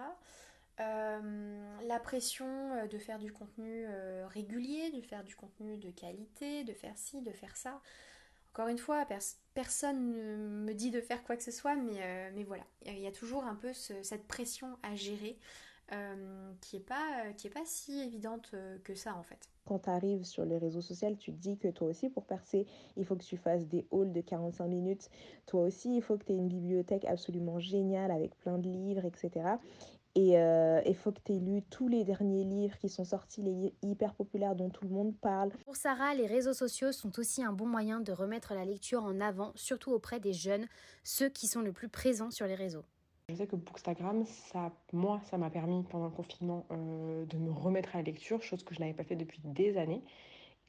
la pression de faire du contenu régulier, de faire du contenu de qualité, de faire ci, de faire ça. Encore une fois, personne ne me dit de faire quoi que ce soit, mais, mais voilà, il y a toujours un peu cette pression à gérer qui n'est pas, qui est pas si évidente que ça en fait quand tu arrives sur les réseaux sociaux, tu te dis que toi aussi, pour percer, il faut que tu fasses des hauls de 45 minutes. Toi aussi, il faut que tu aies une bibliothèque absolument géniale avec plein de livres, etc. Et euh, il faut que tu aies lu tous les derniers livres qui sont sortis, les livres hyper populaires dont tout le monde parle. Pour Sarah, les réseaux sociaux sont aussi un bon moyen de remettre la lecture en avant, surtout auprès des jeunes, ceux qui sont le plus présents sur les réseaux. Je sais que Bookstagram, ça, moi, ça m'a permis pendant le confinement euh, de me remettre à la lecture, chose que je n'avais pas fait depuis des années.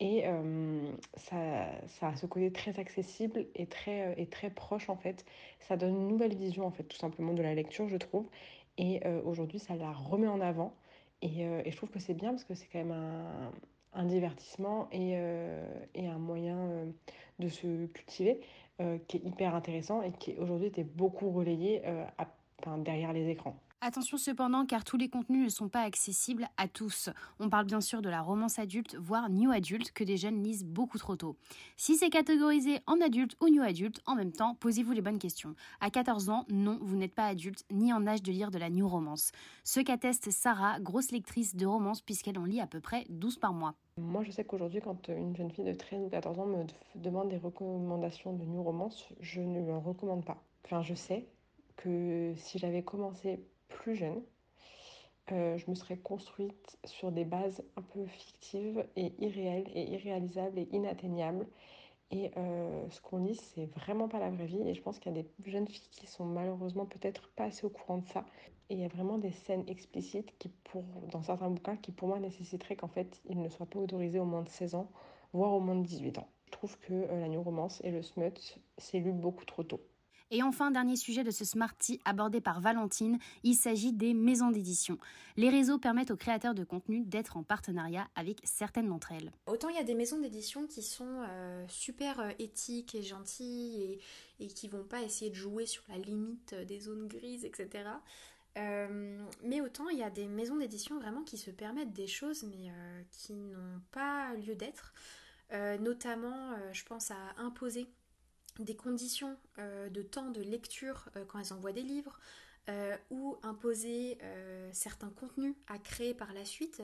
Et euh, ça, ça a ce côté très accessible et très, euh, et très proche en fait. Ça donne une nouvelle vision en fait tout simplement de la lecture je trouve. Et aujourd'hui ça la remet en avant. Et, je trouve que c'est bien parce que c'est quand même un, un divertissement et, et, un moyen de se cultiver qui est hyper intéressant et qui aujourd'hui était beaucoup relayé à derrière les écrans. Attention cependant car tous les contenus ne sont pas accessibles à tous. On parle bien sûr de la romance adulte, voire new adulte, que des jeunes lisent beaucoup trop tôt. Si c'est catégorisé en adulte ou new adulte, en même temps, posez-vous les bonnes questions. À 14 ans, non, vous n'êtes pas adulte ni en âge de lire de la new romance. Ce qu'atteste Sarah, grosse lectrice de romance puisqu'elle en lit à peu près 12 par mois. Moi, je sais qu'aujourd'hui, quand une jeune fille de 13 ou 14 ans me demande des recommandations de new romance, je ne lui en recommande pas. Enfin, je sais, que si j'avais commencé plus jeune, euh, je me serais construite sur des bases un peu fictives et irréelles et irréalisables et inatteignables. Et euh, ce qu'on lit, c'est vraiment pas la vraie vie. Et je pense qu'il y a des jeunes filles qui sont malheureusement peut-être pas assez au courant de ça. Et il y a vraiment des scènes explicites qui, pour, dans certains bouquins, qui pour moi nécessiteraient qu'en fait, ils ne soient pas autorisés au moins de 16 ans, voire au moins de 18 ans. Je trouve que euh, la new romance et le smut, c'est lu beaucoup trop tôt. Et enfin, dernier sujet de ce Smarty abordé par Valentine, il s'agit des maisons d'édition. Les réseaux permettent aux créateurs de contenu d'être en partenariat avec certaines d'entre elles. Autant il y a des maisons d'édition qui sont euh, super euh, éthiques et gentilles et, et, qui vont pas essayer de jouer sur la limite des zones grises, etc. Euh, mais autant il y a des maisons d'édition vraiment qui se permettent des choses mais qui n'ont pas lieu d'être. notamment, je pense à imposer des conditions euh, de temps de lecture euh, quand elles envoient des livres, euh, ou imposer certains contenus à créer par la suite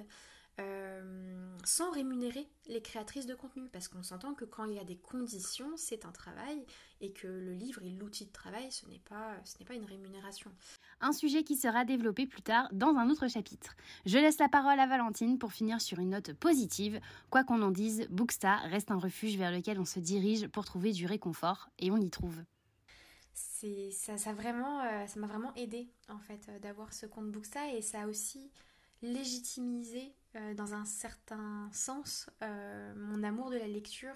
sans rémunérer les créatrices de contenu. Parce qu'on s'entend que quand il y a des conditions, c'est un travail et que le livre est l'outil de travail, ce n'est pas, ce n'est pas une rémunération un sujet qui sera développé plus tard dans un autre chapitre. Je laisse la parole à Valentine pour finir sur une note positive. Quoi qu'on en dise, Booksta reste un refuge vers lequel on se dirige pour trouver du réconfort et on y trouve. Ça, ça vraiment, euh, ça m'a vraiment aidé en fait euh, d'avoir ce compte Booksta et ça a aussi légitimisé euh, dans un certain sens mon amour de la lecture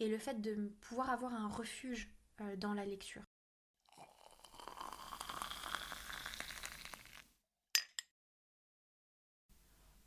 et le fait de pouvoir avoir un refuge dans la lecture.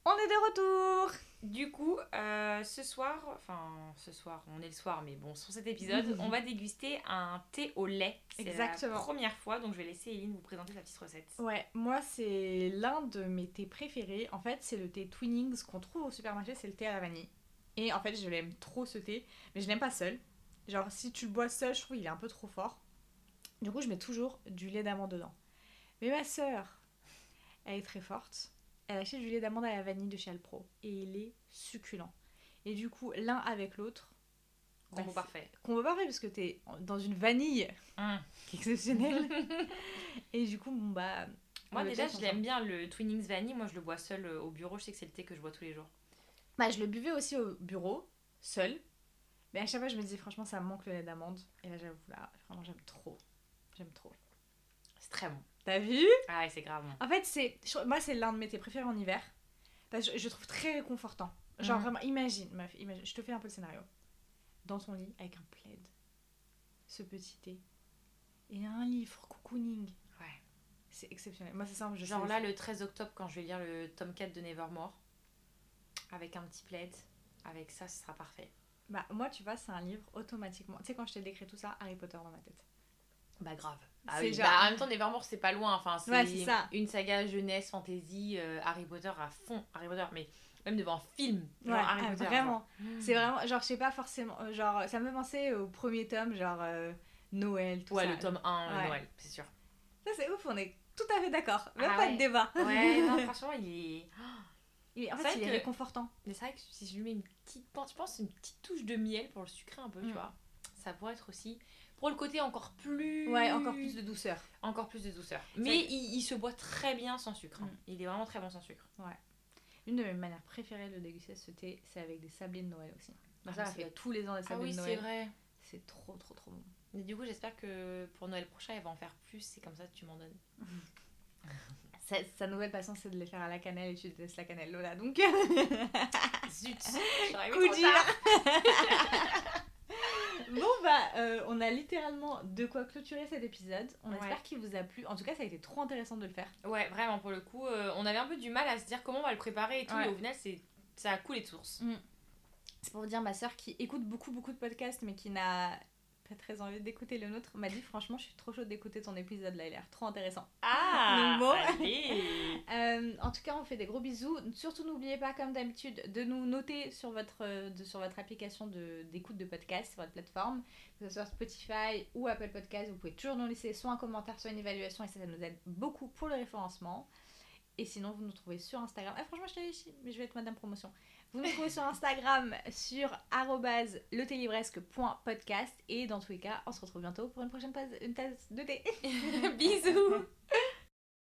De retour Du coup, euh, ce soir, enfin ce soir, on est le soir, mais bon, sur cet épisode, on va déguster un thé au lait. C'est Exactement. la première fois, donc je vais laisser Eline vous présenter sa petite recette. Ouais, moi c'est l'un de mes thés préférés. En fait, c'est le thé Twinings qu'on trouve au supermarché, c'est le thé à la vanille. Et en fait, je l'aime trop ce thé, mais je l'aime pas seul. Genre, si tu le bois seul, je trouve il est un peu trop fort. Du coup, je mets toujours du lait d'amande dedans. Mais ma sœur, elle est très forte. Elle achète du lait d'amande à la vanille de chez Alpro. Et il est succulent. Et du coup, l'un avec l'autre, Combo c'est- parfait. combo parfait parce que t'es dans une vanille Hum. qui est exceptionnelle. et du coup, bon bah. Moi déjà, je l'aime bien le Twinings Vanille. Moi, je le bois seul euh, au bureau. Je sais que c'est le thé que je bois tous les jours. Bah, je le buvais aussi au bureau, seul. Mais à chaque fois, je me disais, franchement, ça me manque le lait d'amande. Et là, j'avoue, là, vraiment, j'aime trop. J'aime trop. C'est très bon. T'as vu? Ah ouais, c'est grave. En fait, c'est moi, c'est l'un de mes thés préférés en hiver. Parce que je, je trouve très réconfortant. Genre, Mhm. vraiment, imagine, meuf, imagine, je te fais un peu le scénario. Dans ton lit, avec un plaid, ce petit thé, et un livre, cocooning. Ouais. C'est exceptionnel. Moi, c'est simple, je Genre sais- là, le 13 octobre, quand je vais lire le tome 4 de Nevermore, avec un petit plaid, avec ça, ce sera parfait. Bah, moi, tu vois, c'est un livre automatiquement. Tu sais, quand je t'ai décrit tout ça, Harry Potter dans ma tête. Bah grave. Ah oui, genre- bah, en même temps, Nevermore, c'est pas loin. Enfin, c'est Ouais, une saga jeunesse, fantasy, euh, Harry Potter à fond. Harry Potter, mais même devant un film. Genre Ouais, Harry ah, Potter. vraiment. C'est vraiment, genre, je sais pas forcément, euh, genre, ça me fait penser au premier tome, genre euh, Noël, tout Ouais, ça. le tome 1, le Ouais. Noël, c'est sûr. Ça, c'est ouf, on est tout à fait d'accord. Même Ah pas de débat. Ouais, non, franchement, il est. En fait, il est réconfortant. Mais c'est vrai que si je lui mets une petite. Je pense une petite touche de miel pour le sucrer un peu, tu Mm. vois. Ça pourrait être aussi. Pour le côté encore plus. Ouais, encore plus de douceur. Encore plus de douceur. C'est Mais que- il, il se boit très bien sans sucre. hein. Mm. Il est vraiment très bon sans sucre. Une de mes manières préférées de déguster ce thé, c'est avec des sablés de Noël aussi. Ah, c'est- fait tous les ans des Ah sablés oui, de c'est Noël. vrai. C'est trop, trop, trop bon. Mais du coup, j'espère que pour Noël prochain, elle va en faire plus. Et comme ça, tu m'en donnes. Sa, sa nouvelle passion, c'est de les faire à la cannelle et tu détestes la cannelle, Lola. Donc, Zut J'arrive coup dur. Bon bah, euh, on a littéralement de quoi clôturer cet épisode. On Ouais. espère qu'il vous a plu. En tout cas, ça a été trop intéressant de le faire. Ouais, vraiment, pour le coup, euh, on avait un peu du mal à se dire comment on va le préparer et tout. Ouais. Et au final, c'est ça a coulé de source. C'est pour vous dire, ma soeur qui écoute beaucoup, beaucoup de podcasts, mais qui n'a pas très envie d'écouter le nôtre, m'a dit franchement, je suis trop chaude d'écouter ton épisode là, il a l'air trop intéressant. Ah. Euh, en tout cas, on fait des gros bisous. Surtout, n'oubliez pas, comme d'habitude, de nous noter sur votre, euh, de- sur votre application d'écoute de, podcast, sur votre plateforme, que ce soit Spotify ou Apple Podcast. Vous pouvez toujours nous laisser soit un commentaire, soit une évaluation, et ça, ça nous aide beaucoup pour le référencement. Et sinon, vous nous trouvez sur Instagram. Ah, franchement, je mais je vais être madame promotion. Vous nous trouvez sur Instagram sur arrobase letélibresque.podcast. Et dans tous les cas, on se retrouve bientôt pour une prochaine tasse de thé. Bisous